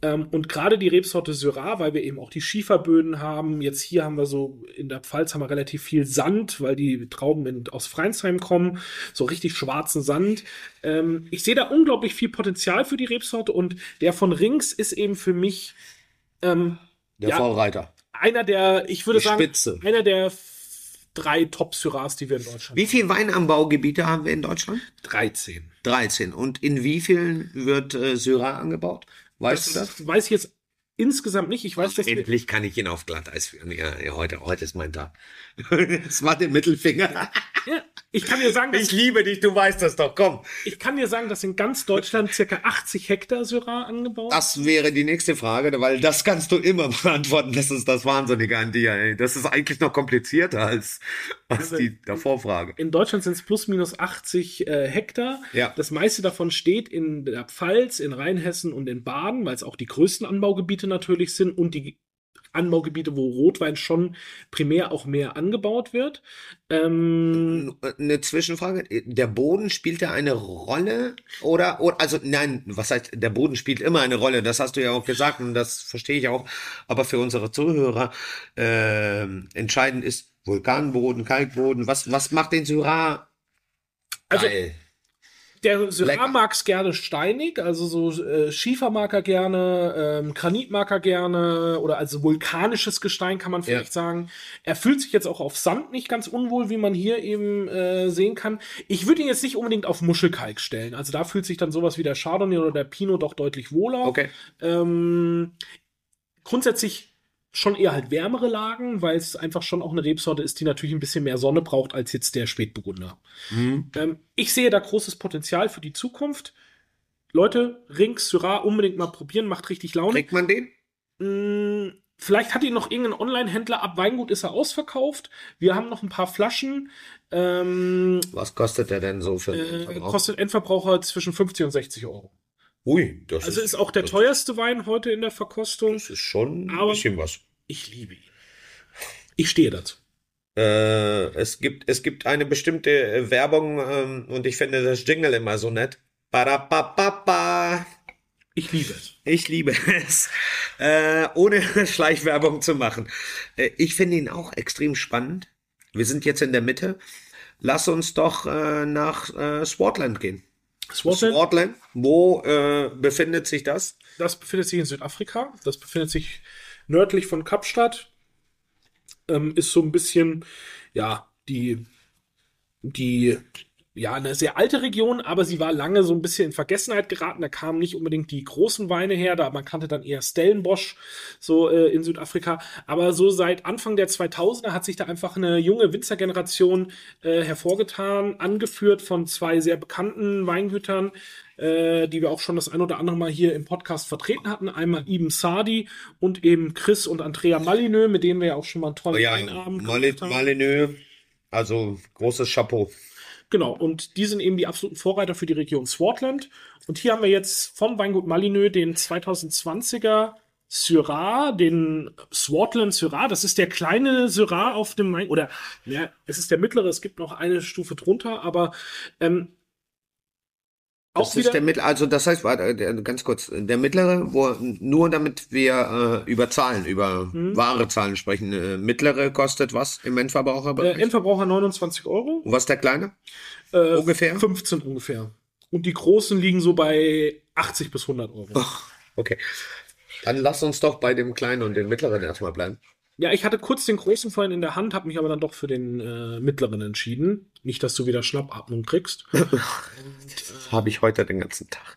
Ähm, und gerade die Rebsorte Syrah, weil wir eben auch die Schieferböden haben. Jetzt hier haben wir so, in der Pfalz haben wir relativ viel Sand, weil die Trauben in, aus Freinsheim kommen. So richtig schwarzen Sand. Ähm, ich sehe da unglaublich viel Potenzial für die Rebsorte und der von Rings ist eben für mich ähm, Der Ja. Vorreiter. einer der, ich würde Die sagen, Spitze. einer der drei Top-Syrahs, die wir in Deutschland Wie viele Weinanbaugebiete haben wir in Deutschland? 13. 13. Und in wie vielen wird äh, Syrah angebaut? Weißt du das? weiß ich jetzt insgesamt nicht. Ich weiß, dass Endlich kann ich ihn auf Glatteis führen. Ja, ja, heute, heute ist mein Tag. Es war der Mittelfinger. ja, ich kann dir sagen, dass Ich liebe dich, du weißt das doch. Komm. Ich kann dir sagen, dass in ganz Deutschland circa 80 Hektar Syrah angebaut Das wäre die nächste Frage, weil das kannst du immer beantworten. Das ist das Wahnsinnige an dir. Ey. Das ist eigentlich noch komplizierter als, als Also, die Davorfrage. In Deutschland sind es plus minus 80 äh, Hektar. Ja. Das meiste davon steht in der Pfalz, in Rheinhessen und in Baden, weil es auch die größten Anbaugebiete natürlich sind und die Anbaugebiete, wo Rotwein schon primär auch mehr angebaut wird. Ähm, Eine Zwischenfrage. Der Boden spielt da eine Rolle? Oder, oder, also nein, was heißt, der Boden spielt immer eine Rolle. Das hast du ja auch gesagt und das verstehe ich auch. Aber für unsere Zuhörer ähm, entscheidend ist Vulkanboden, Kalkboden. Was, was macht den Syrah Also, geil? Der Syrah mag es gerne steinig, also so äh, Schiefer mag er gerne, ähm, Granit mag er gerne oder also vulkanisches Gestein kann man vielleicht sagen. Er fühlt sich jetzt auch auf Sand nicht ganz unwohl, wie man hier eben äh, sehen kann. Ich würde ihn jetzt nicht unbedingt auf Muschelkalk stellen. Also da fühlt sich dann sowas wie der Chardonnay oder der Pinot doch deutlich wohler. Okay. Ähm, grundsätzlich schon eher halt wärmere Lagen, weil es einfach schon auch eine Rebsorte ist, die natürlich ein bisschen mehr Sonne braucht als jetzt der Spätburgunder. Mhm. Ähm, ich sehe da großes Potenzial für die Zukunft. Leute, Rings, Syrah unbedingt mal probieren, macht richtig Laune. Kriegt man den? Mm, Vielleicht hat ihn noch irgendein Online-Händler ab Weingut ist er ausverkauft. Wir haben noch ein paar Flaschen. Ähm, Was kostet der denn so für den äh, kostet Endverbraucher zwischen 50 und 60 Euro. Ui, das Also ist auch der teuerste Wein heute in der Verkostung. Das ist schon ein bisschen was. Ich liebe ihn. Ich stehe dazu. Äh, es gibt, es gibt eine bestimmte äh, Werbung ähm, und ich finde das Jingle immer so nett. Ba-da-ba-ba-ba. Ich liebe es. Ich liebe es, äh, ohne Schleichwerbung zu machen. Äh, ich finde ihn auch extrem spannend. Wir sind jetzt in der Mitte. Lass uns doch äh, nach äh, Swartland gehen. Swartland, Swartland, wo äh, befindet sich das? das befindet sich in Südafrika. Das befindet sich nördlich von Kapstadt. Ähm, ist so ein bisschen, ja, die, die, ja, eine sehr alte Region, aber sie war lange so ein bisschen in Vergessenheit geraten. Da kamen nicht unbedingt die großen Weine her, da man kannte dann eher Stellenbosch so äh, in Südafrika. Aber so seit Anfang der 2000er hat sich da einfach eine junge Winzergeneration äh, hervorgetan, angeführt von zwei sehr bekannten Weingütern, äh, die wir auch schon das ein oder andere Mal hier im Podcast vertreten hatten. Einmal Ibn Sadi und eben Chris und Andrea Malineux, mit denen wir ja auch schon mal einen tollen Ja, Weinabend Mali- gemacht haben. Malineux. Also großes Chapeau. Genau, und die sind eben die absoluten Vorreiter für die Region Swartland. Und hier haben wir jetzt vom Weingut Malineux den 2020er Syrah, den Swartland Syrah. Das ist der kleine Syrah auf dem Wein, oder ja, es ist der mittlere, es gibt noch eine Stufe drunter, aber ähm, Das ist der mittlere, also das heißt, warte, der, ganz kurz, der mittlere, wo nur damit wir äh, über Zahlen, über Hm. wahre Zahlen sprechen. Äh, mittlere kostet was im äh, Endverbraucherbereich? Endverbraucher 29 Euro, Und was der kleine? äh, Ungefähr? 15 ungefähr. Und die großen liegen so bei 80 bis 100 Euro. Okay. Dann lass uns doch bei dem kleinen und dem mittleren erstmal bleiben. Ja, ich hatte kurz den großen vorhin in der Hand, habe mich aber dann doch für den äh, mittleren entschieden. Nicht, dass du wieder Schnappatmung kriegst. Das habe ich heute den ganzen Tag.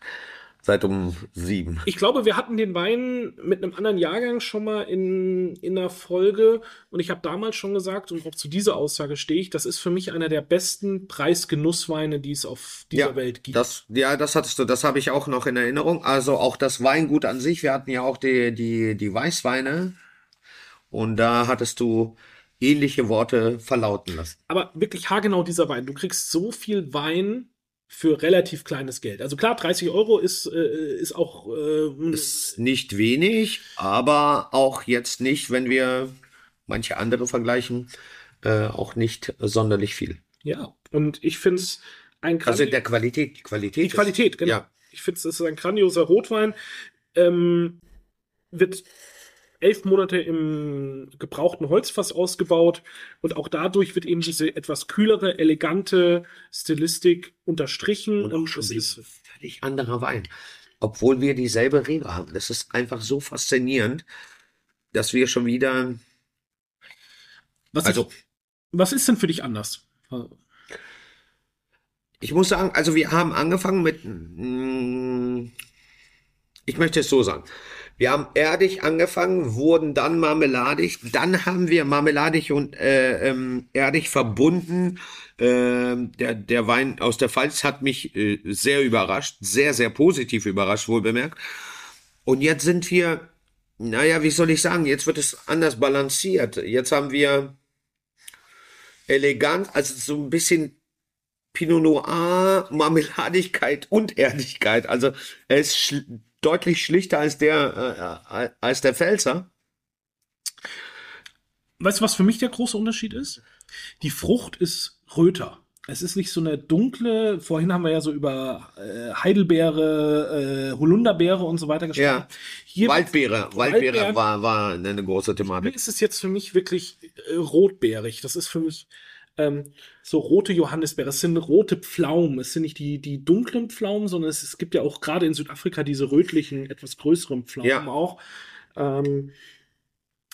seit um sieben. Ich glaube, wir hatten den Wein mit einem anderen Jahrgang schon mal in, in einer Folge und ich habe damals schon gesagt, und auch zu dieser Aussage stehe ich, das ist für mich einer der besten Preisgenussweine, die es auf dieser ja, Welt gibt. Das, ja, das hattest du, das habe ich auch noch in Erinnerung. Also auch das Weingut an sich, wir hatten ja auch die, die, die Weißweine und da hattest du ähnliche Worte verlauten lassen. Aber wirklich haargenau dieser Wein. Du kriegst so viel Wein für relativ kleines Geld. Also klar, 30 Euro ist, äh, ist auch äh, ist nicht wenig, aber auch jetzt nicht, wenn wir manche andere vergleichen, äh, auch nicht sonderlich viel. Ja, und ich finde es ein Also der Qualität, die Qualität. Die Qualität, genau. Ja. Ich finde es ist ein grandioser Rotwein. Ähm, wird elf Monate im gebrauchten Holzfass ausgebaut und auch dadurch wird eben diese etwas kühlere, elegante Stilistik unterstrichen Und und, es ist völlig anderer Wein. Obwohl wir dieselbe Rebe haben. Das ist einfach so faszinierend, dass wir schon wieder, was, also ich, was ist denn für dich anders? ich muss sagen, also wir haben angefangen mit, mm, ich möchte es so sagen. Wir haben erdig angefangen, wurden dann marmeladig, dann haben wir marmeladig und äh, ähm, erdig verbunden. Ähm, der, der Wein aus der Pfalz hat mich äh, sehr überrascht, sehr, sehr positiv überrascht, wohl bemerkt. Und jetzt sind wir, naja, wie soll ich sagen, jetzt wird es anders balanciert. Jetzt haben wir elegant, also so ein bisschen Pinot Noir, Marmeladigkeit und Erdigkeit. Also schl deutlich schlichter als der, äh, als der Pfälzer. Weißt du, was für mich der große Unterschied ist? Die Frucht ist röter. Es ist nicht so eine dunkle, vorhin haben wir ja so über äh, Heidelbeere, äh, Holunderbeere und so weiter gesprochen. Ja. Hier Waldbeere, Waldbeere Waldbeeren- war, war eine große Thematik. ist es jetzt für mich wirklich äh, rotbeerig. Das ist für mich ähm, so rote Johannisbeere. Es sind rote Pflaumen. Es sind nicht die, die dunklen Pflaumen, sondern es, es gibt ja auch gerade in Südafrika diese rötlichen, etwas größeren Pflaumen Ja. auch. Ähm,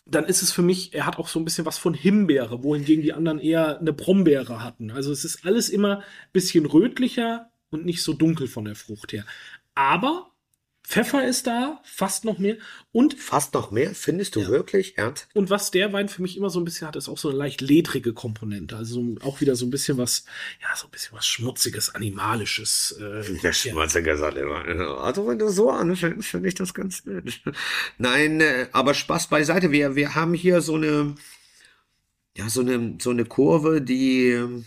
dann ist es für mich, er hat auch so ein bisschen was von Himbeere, wohingegen die anderen eher eine Brombeere hatten. Also es ist alles immer ein bisschen rötlicher und nicht so dunkel von der Frucht her. Aber Pfeffer ist da, fast noch mehr. Und Fast noch mehr, findest du wirklich, Ernst? und was der Wein für mich immer so ein bisschen hat, ist auch so eine leicht ledrige Komponente. Also so, auch wieder so ein bisschen was, ja, so ein bisschen was Schmutziges, Animalisches. Äh, Der ja. schmutzige Sattler. Also wenn du so anfängst, finde ich das ganz nett. Nein, äh, aber Spaß beiseite. Wir, wir haben hier so eine, ja, so eine, so eine Kurve, die, ähm,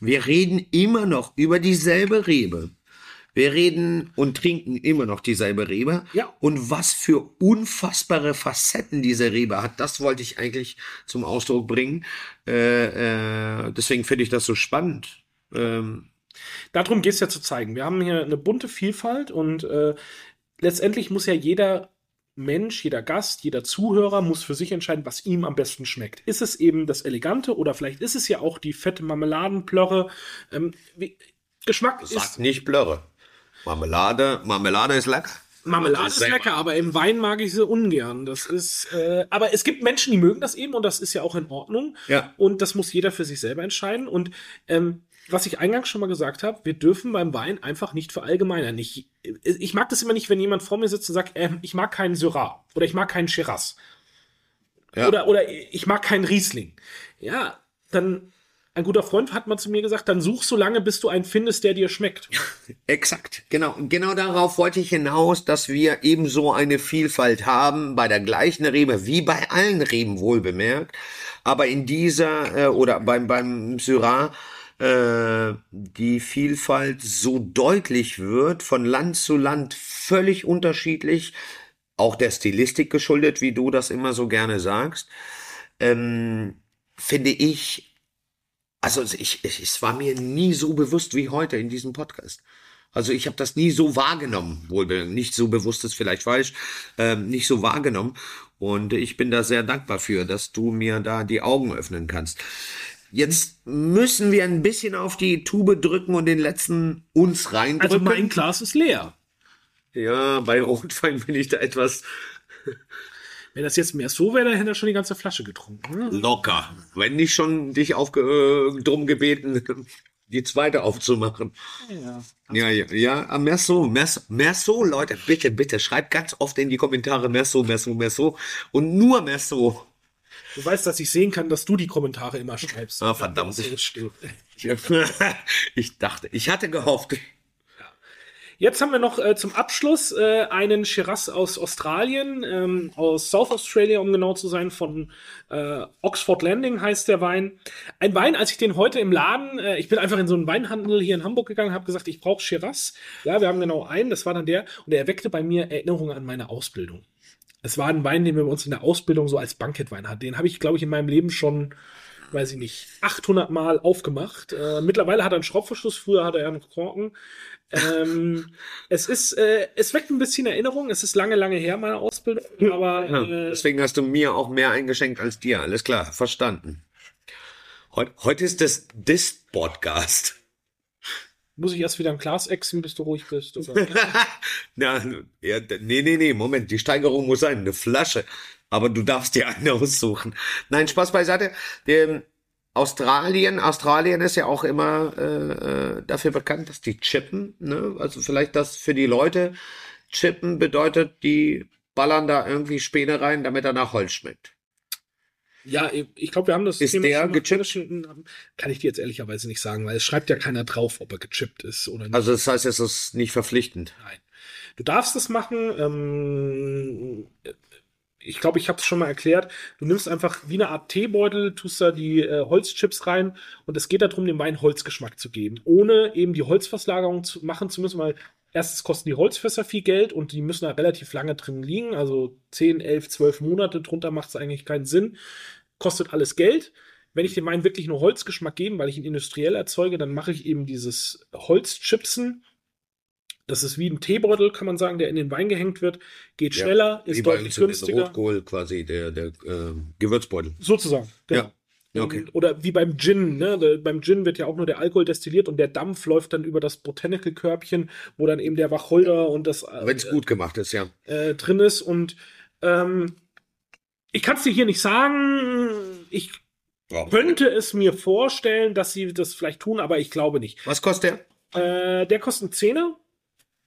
wir reden immer noch über dieselbe Rebe. Wir reden und trinken immer noch dieselbe Rebe. Ja. Und was für unfassbare Facetten diese Rebe hat, das wollte ich eigentlich zum Ausdruck bringen. Äh, äh, deswegen finde ich das so spannend. Ähm, Darum geht es ja zu zeigen. Wir haben hier eine bunte Vielfalt und äh, letztendlich muss ja jeder Mensch, jeder Gast, jeder Zuhörer muss für sich entscheiden, was ihm am besten schmeckt. Ist es eben das Elegante oder vielleicht ist es ja auch die fette Marmeladenplörre. Ähm, wie, Geschmack Sag ist nicht Blöre. Marmelade, Marmelade ist lecker. Marmelade Das ist lecker, aber im Wein mag ich sie ungern. Das ist, äh, aber es gibt Menschen, die mögen das eben und das ist ja auch in Ordnung. Ja. Und das muss jeder für sich selber entscheiden. Und ähm, was ich eingangs schon mal gesagt habe, wir dürfen beim Wein einfach nicht verallgemeinern. Ich, ich mag das immer nicht, wenn jemand vor mir sitzt und sagt, ähm, ich mag keinen Syrah oder ich mag keinen Shiraz Ja. oder, oder ich mag keinen Riesling. Ja, dann, ein guter Freund hat mal zu mir gesagt, dann such so lange, bis du einen findest, der dir schmeckt. Exakt, genau. Genau darauf wollte ich hinaus, dass wir ebenso eine Vielfalt haben bei der gleichen Rebe, wie bei allen Reben wohl bemerkt. Aber in dieser äh, oder beim, beim Syrah äh, die Vielfalt so deutlich wird, von Land zu Land völlig unterschiedlich, auch der Stilistik geschuldet, wie du das immer so gerne sagst, ähm, finde ich Also ich, ich, es war mir nie so bewusst wie heute in diesem Podcast. Also ich habe das nie so wahrgenommen, wohl nicht so bewusst ist vielleicht falsch, ähm, nicht so wahrgenommen. Und ich bin da sehr dankbar für, dass du mir da die Augen öffnen kannst. Jetzt müssen wir ein bisschen auf die Tube drücken und den letzten uns Also reindrücken. mein Glas ist leer. ja, bei Rotwein bin ich da etwas Wenn das jetzt mehr so wäre, dann hätte er schon die ganze Flasche getrunken. ne? locker. Wenn nicht schon dich aufge äh, drum gebeten, die zweite aufzumachen. Ja. Ja, ja, ja, mehr so, mehr, so- mehr so, Leute, bitte, bitte, schreibt ganz oft in die Kommentare mehr so, mehr so, mehr so und nur mehr so. Du weißt, dass ich sehen kann, dass du die Kommentare immer schreibst. Ah, verdammt. Steht. Ich dachte, ich hatte gehofft. Jetzt haben wir noch äh, zum Abschluss äh, einen Shiraz aus Australien, ähm, aus South Australia, um genau zu sein, von äh, Oxford Landing heißt der Wein. Ein Wein, als ich den heute im Laden, äh, ich bin einfach in so einen Weinhandel hier in Hamburg gegangen, habe gesagt, ich brauche Shiraz. Ja, wir haben genau einen, das war dann der, und er erweckte bei mir Erinnerungen an meine Ausbildung. Es war ein Wein, den wir bei uns in der Ausbildung so als Bankettwein hatten. Den habe ich, glaube ich, in meinem Leben schon, weiß ich nicht, 800 Mal aufgemacht. Äh, mittlerweile hat er einen Schraubverschluss, früher hatte er einen Korken. Ähm, es ist, äh, es weckt ein bisschen Erinnerung. Es ist lange, lange her, meine Ausbildung. Aber Ja, äh, deswegen hast du mir auch mehr eingeschenkt als dir. Alles klar, verstanden. Heute, heute ist das Dis-Podcast. muss ich erst wieder ein Glas exen, bis du ruhig bist? Oder? Na, ja, nee, nee, nee, Moment, die Steigerung muss sein, eine Flasche. Aber du darfst dir eine aussuchen. Nein, Spaß beiseite. Der, Australien, Australien ist ja auch immer äh, äh, dafür bekannt, dass die chippen. Ne? Also vielleicht das für die Leute chippen bedeutet, die ballern da irgendwie Späne rein, damit er nach Holz schmeckt. ja, ich glaube, wir haben das Ist Thema der gechippt? Kann ich dir jetzt ehrlicherweise nicht sagen, weil es schreibt ja keiner drauf, ob er gechippt ist oder nicht. Also das heißt, es ist nicht verpflichtend. Nein. Du darfst es machen. Ähm, ich glaube, ich habe es schon mal erklärt. Du nimmst einfach wie eine Art Teebeutel, tust da die äh, Holzchips rein und es geht darum, dem Wein Holzgeschmack zu geben, ohne eben die Holzverslagerung zu machen zu müssen, weil erstens kosten die Holzfässer viel Geld und die müssen da relativ lange drin liegen, also 10, 11, 12 Monate drunter macht es eigentlich keinen Sinn. Kostet alles Geld. Wenn ich dem Wein wirklich nur Holzgeschmack gebe, weil ich ihn industriell erzeuge, dann mache ich eben dieses Holzchipsen. Das ist wie ein Teebeutel, kann man sagen, der in den Wein gehängt wird. Geht Ja, schneller, ist deutlich günstiger. Rotkohl quasi, der, der äh, Gewürzbeutel. Sozusagen. Genau. Ja. Okay. Oder wie beim Gin, ne? Beim Gin wird ja auch nur der Alkohol destilliert und der Dampf läuft dann über das Botanical-Körbchen, wo dann eben der Wacholder und das äh, Wenn es gut gemacht ist, ja. äh, drin ist. Und ähm, ich kann es dir hier nicht sagen. Ich Ja. könnte es mir vorstellen, dass sie das vielleicht tun, aber ich glaube nicht. Was kostet der? Äh, der kostet einen Zehner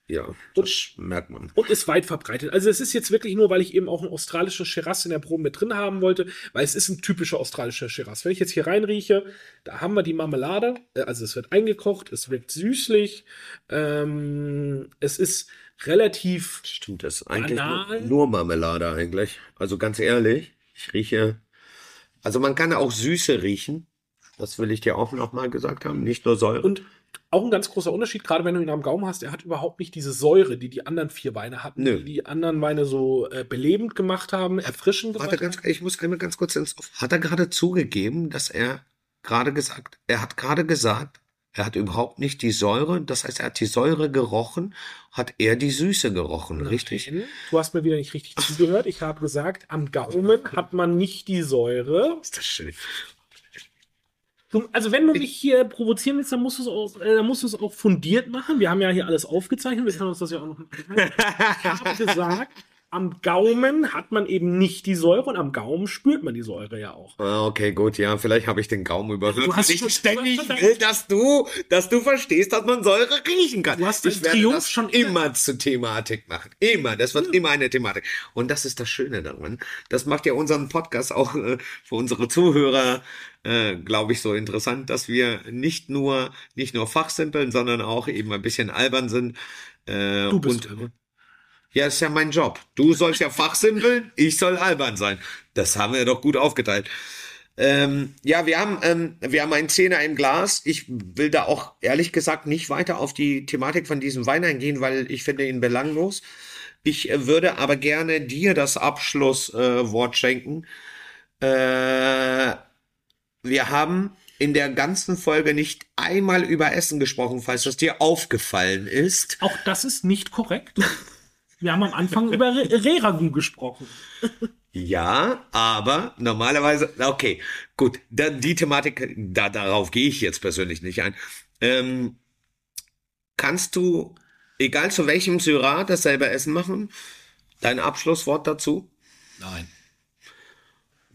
Ja, das merkt man. und ist weit verbreitet. Also es ist jetzt wirklich nur, weil ich eben auch ein australisches Shiraz in der Probe mit drin haben wollte, weil es ist ein typischer australischer Shiraz. Wenn ich jetzt hier reinrieche, da haben wir die Marmelade, äh, also es wird eingekocht, es wirkt süßlich, ähm, es ist relativ Stimmt, das ist eigentlich nur, nur Marmelade eigentlich. Also ganz ehrlich, ich rieche. Also man kann auch Süße riechen. Das will ich dir auch nochmal gesagt haben. Nicht nur Säure. Und auch ein ganz großer Unterschied, gerade wenn du ihn am Gaumen hast, er hat überhaupt nicht diese Säure, die die anderen vier Weine hatten, Nö. die die anderen Weine so äh, belebend gemacht haben, erfrischend Warte, gemacht ganz, ich muss einmal ganz kurz ins. Hat er gerade zugegeben, dass er gerade gesagt, er hat gerade gesagt, er hat überhaupt nicht die Säure. Das heißt, er hat die Säure gerochen, hat er die Süße gerochen, richtig? Nein, Du hast mir wieder nicht richtig zugehört. Ich habe gesagt, am Gaumen hat man nicht die Säure. Ist das schön. Du- Also wenn du mich hier provozieren willst, dann musst du es auch, äh, dann musst du es auch fundiert machen. Wir haben ja hier alles aufgezeichnet. Wir können uns das ja auch noch. Ich habe gesagt, am Gaumen hat man eben nicht die Säure und am Gaumen spürt man die Säure ja auch. Ah, okay, gut, ja, vielleicht habe ich den Gaumen überhört. Du hast ich schon- ständig du hast- will, dass du, dass du verstehst, dass man Säure riechen kann. Du hast ich den werde Triumph das schon immer zur Thematik machen. Immer, das wird immer eine Thematik. Und das ist das Schöne daran. Das macht ja unseren Podcast auch äh, für unsere Zuhörer, äh, glaube ich, so interessant, dass wir nicht nur nicht nur fachsimpeln, sondern auch eben ein bisschen albern sind. Äh, Du bist und, albern. Ja, ist ja mein Job. Du sollst ja fachsimpeln, ich soll albern sein. Das haben wir doch gut aufgeteilt. Ähm, ja, wir haben, ähm, wir haben einen Zehner im Glas. Ich will da auch ehrlich gesagt nicht weiter auf die Thematik von diesem Wein eingehen, weil ich finde ihn belanglos. Ich äh, würde aber gerne dir das Abschlusswort äh, schenken. Äh, wir haben in der ganzen Folge nicht einmal über Essen gesprochen, falls das dir aufgefallen ist. Auch das ist nicht korrekt. Wir haben am Anfang über Re Reragu gesprochen. Ja, aber normalerweise, okay, gut, da, die Thematik, da, darauf gehe ich jetzt persönlich nicht ein. Ähm, kannst du, egal zu welchem Syrah, dasselbe Essen machen? Dein Abschlusswort dazu? Nein.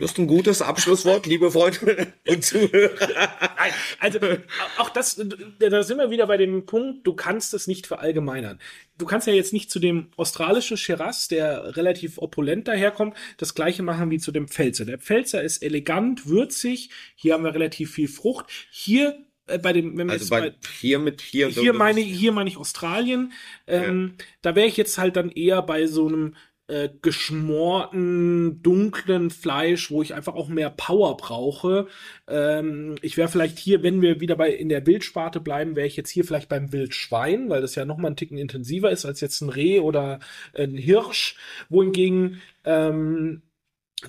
Das ist ein gutes Abschlusswort, liebe Freunde und Zuhörer. Nein, also auch das, da sind wir wieder bei dem Punkt, du kannst es nicht verallgemeinern. Du kannst ja jetzt nicht zu dem australischen Shiraz, der relativ opulent daherkommt, das gleiche machen wie zu dem Pfälzer. Der Pfälzer ist elegant, würzig, hier haben wir relativ viel Frucht. Hier äh, bei dem, wenn wir Also jetzt bei, hier mit hier. hier meine, hier meine ich Australien. Ähm, Da wäre ich jetzt halt dann eher bei so einem äh, geschmorten, dunklen Fleisch, wo ich einfach auch mehr Power brauche. Ähm, ich wäre vielleicht hier, wenn wir wieder bei in der Wildsparte bleiben, wäre ich jetzt hier vielleicht beim Wildschwein, weil das ja noch mal einen Ticken intensiver ist als jetzt ein Reh oder ein Hirsch. Wohingegen ähm,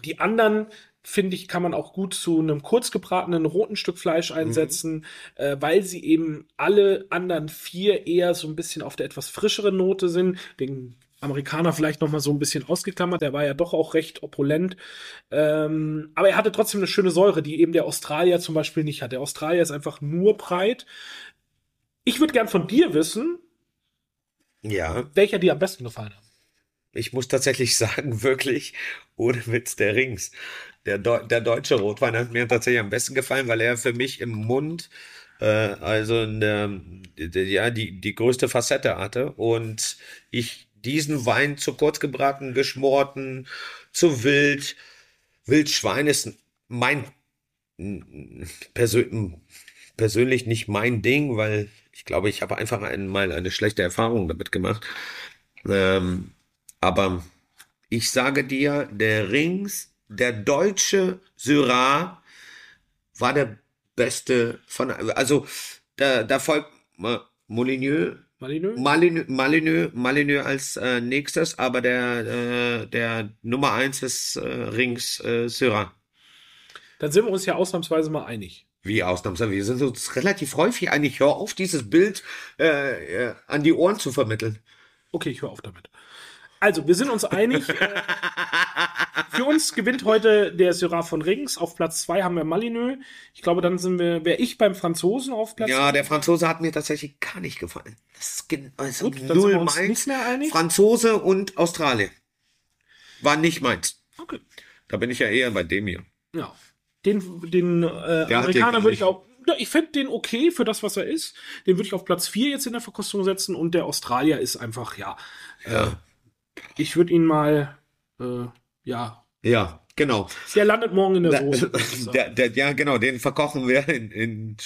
die anderen finde ich, kann man auch gut zu einem kurz gebratenen roten Stück Fleisch einsetzen, äh, weil sie eben alle anderen vier eher so ein bisschen auf der etwas frischeren Note sind. Den Amerikaner vielleicht noch mal so ein bisschen ausgeklammert, der war ja doch auch recht opulent. Ähm, aber er hatte trotzdem eine schöne Säure, die eben der Australier zum Beispiel nicht hat. Der Australier ist einfach nur breit. Ich würde gern von dir wissen, Ja, welcher dir am besten gefallen hat. ich muss tatsächlich sagen, wirklich, ohne Witz, der Rings. Der, Deu der deutsche Rotwein hat mir tatsächlich am besten gefallen, weil er für mich im Mund äh, also eine, ja, die, die größte Facette hatte und ich diesen Wein zu kurz gebraten, geschmorten, zu wild, Wildschwein ist mein persön persönlich nicht mein Ding, weil ich glaube, ich habe einfach einmal eine schlechte Erfahrung damit gemacht. Ähm, aber ich sage dir, der Rings, der deutsche Syrah war der beste von, also da, da folgt Molyneux, Malinö? Malineux, Malineux, Malineux als äh, nächstes, aber der, äh, der Nummer eins ist äh, Rings äh, Syrah. Dann sind wir uns ja ausnahmsweise mal einig. Wie ausnahmsweise? Wir sind uns relativ häufig einig. Hör auf, dieses Bild äh, äh, an die Ohren zu vermitteln. Okay, ich höre auf damit. Also, wir sind uns einig. äh, für uns gewinnt heute der Syrah von Rings. Auf Platz zwei haben wir Malineux. Ich glaube, dann sind wir, wäre ich beim Franzosen auf Platz Ja, der Franzose hat mir tatsächlich gar nicht gefallen. Das ist also Gut, dann sind null wir uns meins. nicht mehr einig. Franzose und Australien. War nicht meins. Okay. Da bin ich ja eher bei dem hier. Ja. Den, den äh, Amerikaner würde ich auch. Ich fände den okay für das, was er ist. Den würde ich auf Platz vier jetzt in der Verkostung setzen. Und der Australier ist einfach, ja. Ja. Ich würde ihn mal, äh, ja. Ja, genau. Der landet morgen in der Soße. ich sagen. der, der, ja, genau, den verkochen wir in, in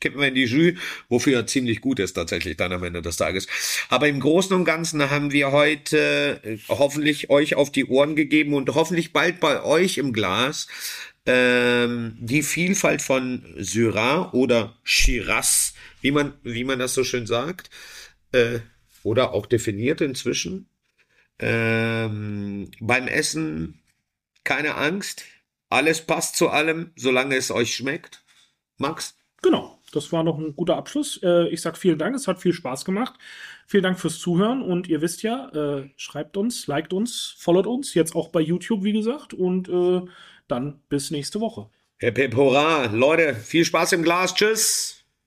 kippen wir in die Jus, wofür er ziemlich gut ist tatsächlich dann am Ende des Tages. Aber im Großen und Ganzen haben wir heute äh, hoffentlich euch auf die Ohren gegeben und hoffentlich bald bei euch im Glas ähm, die Vielfalt von Syrah oder Shiraz, wie man, wie man das so schön sagt, äh, oder auch definiert inzwischen. Ähm, beim Essen keine Angst, alles passt zu allem, solange es euch schmeckt. Max? Genau, das war noch ein guter Abschluss. Äh, ich sag vielen Dank, es hat viel Spaß gemacht. Vielen Dank fürs Zuhören und ihr wisst ja, äh, schreibt uns, liked uns, followt uns, jetzt auch bei YouTube, wie gesagt, und äh, dann bis nächste Woche. Hip hip hurra, Leute, viel Spaß im Glas, tschüss!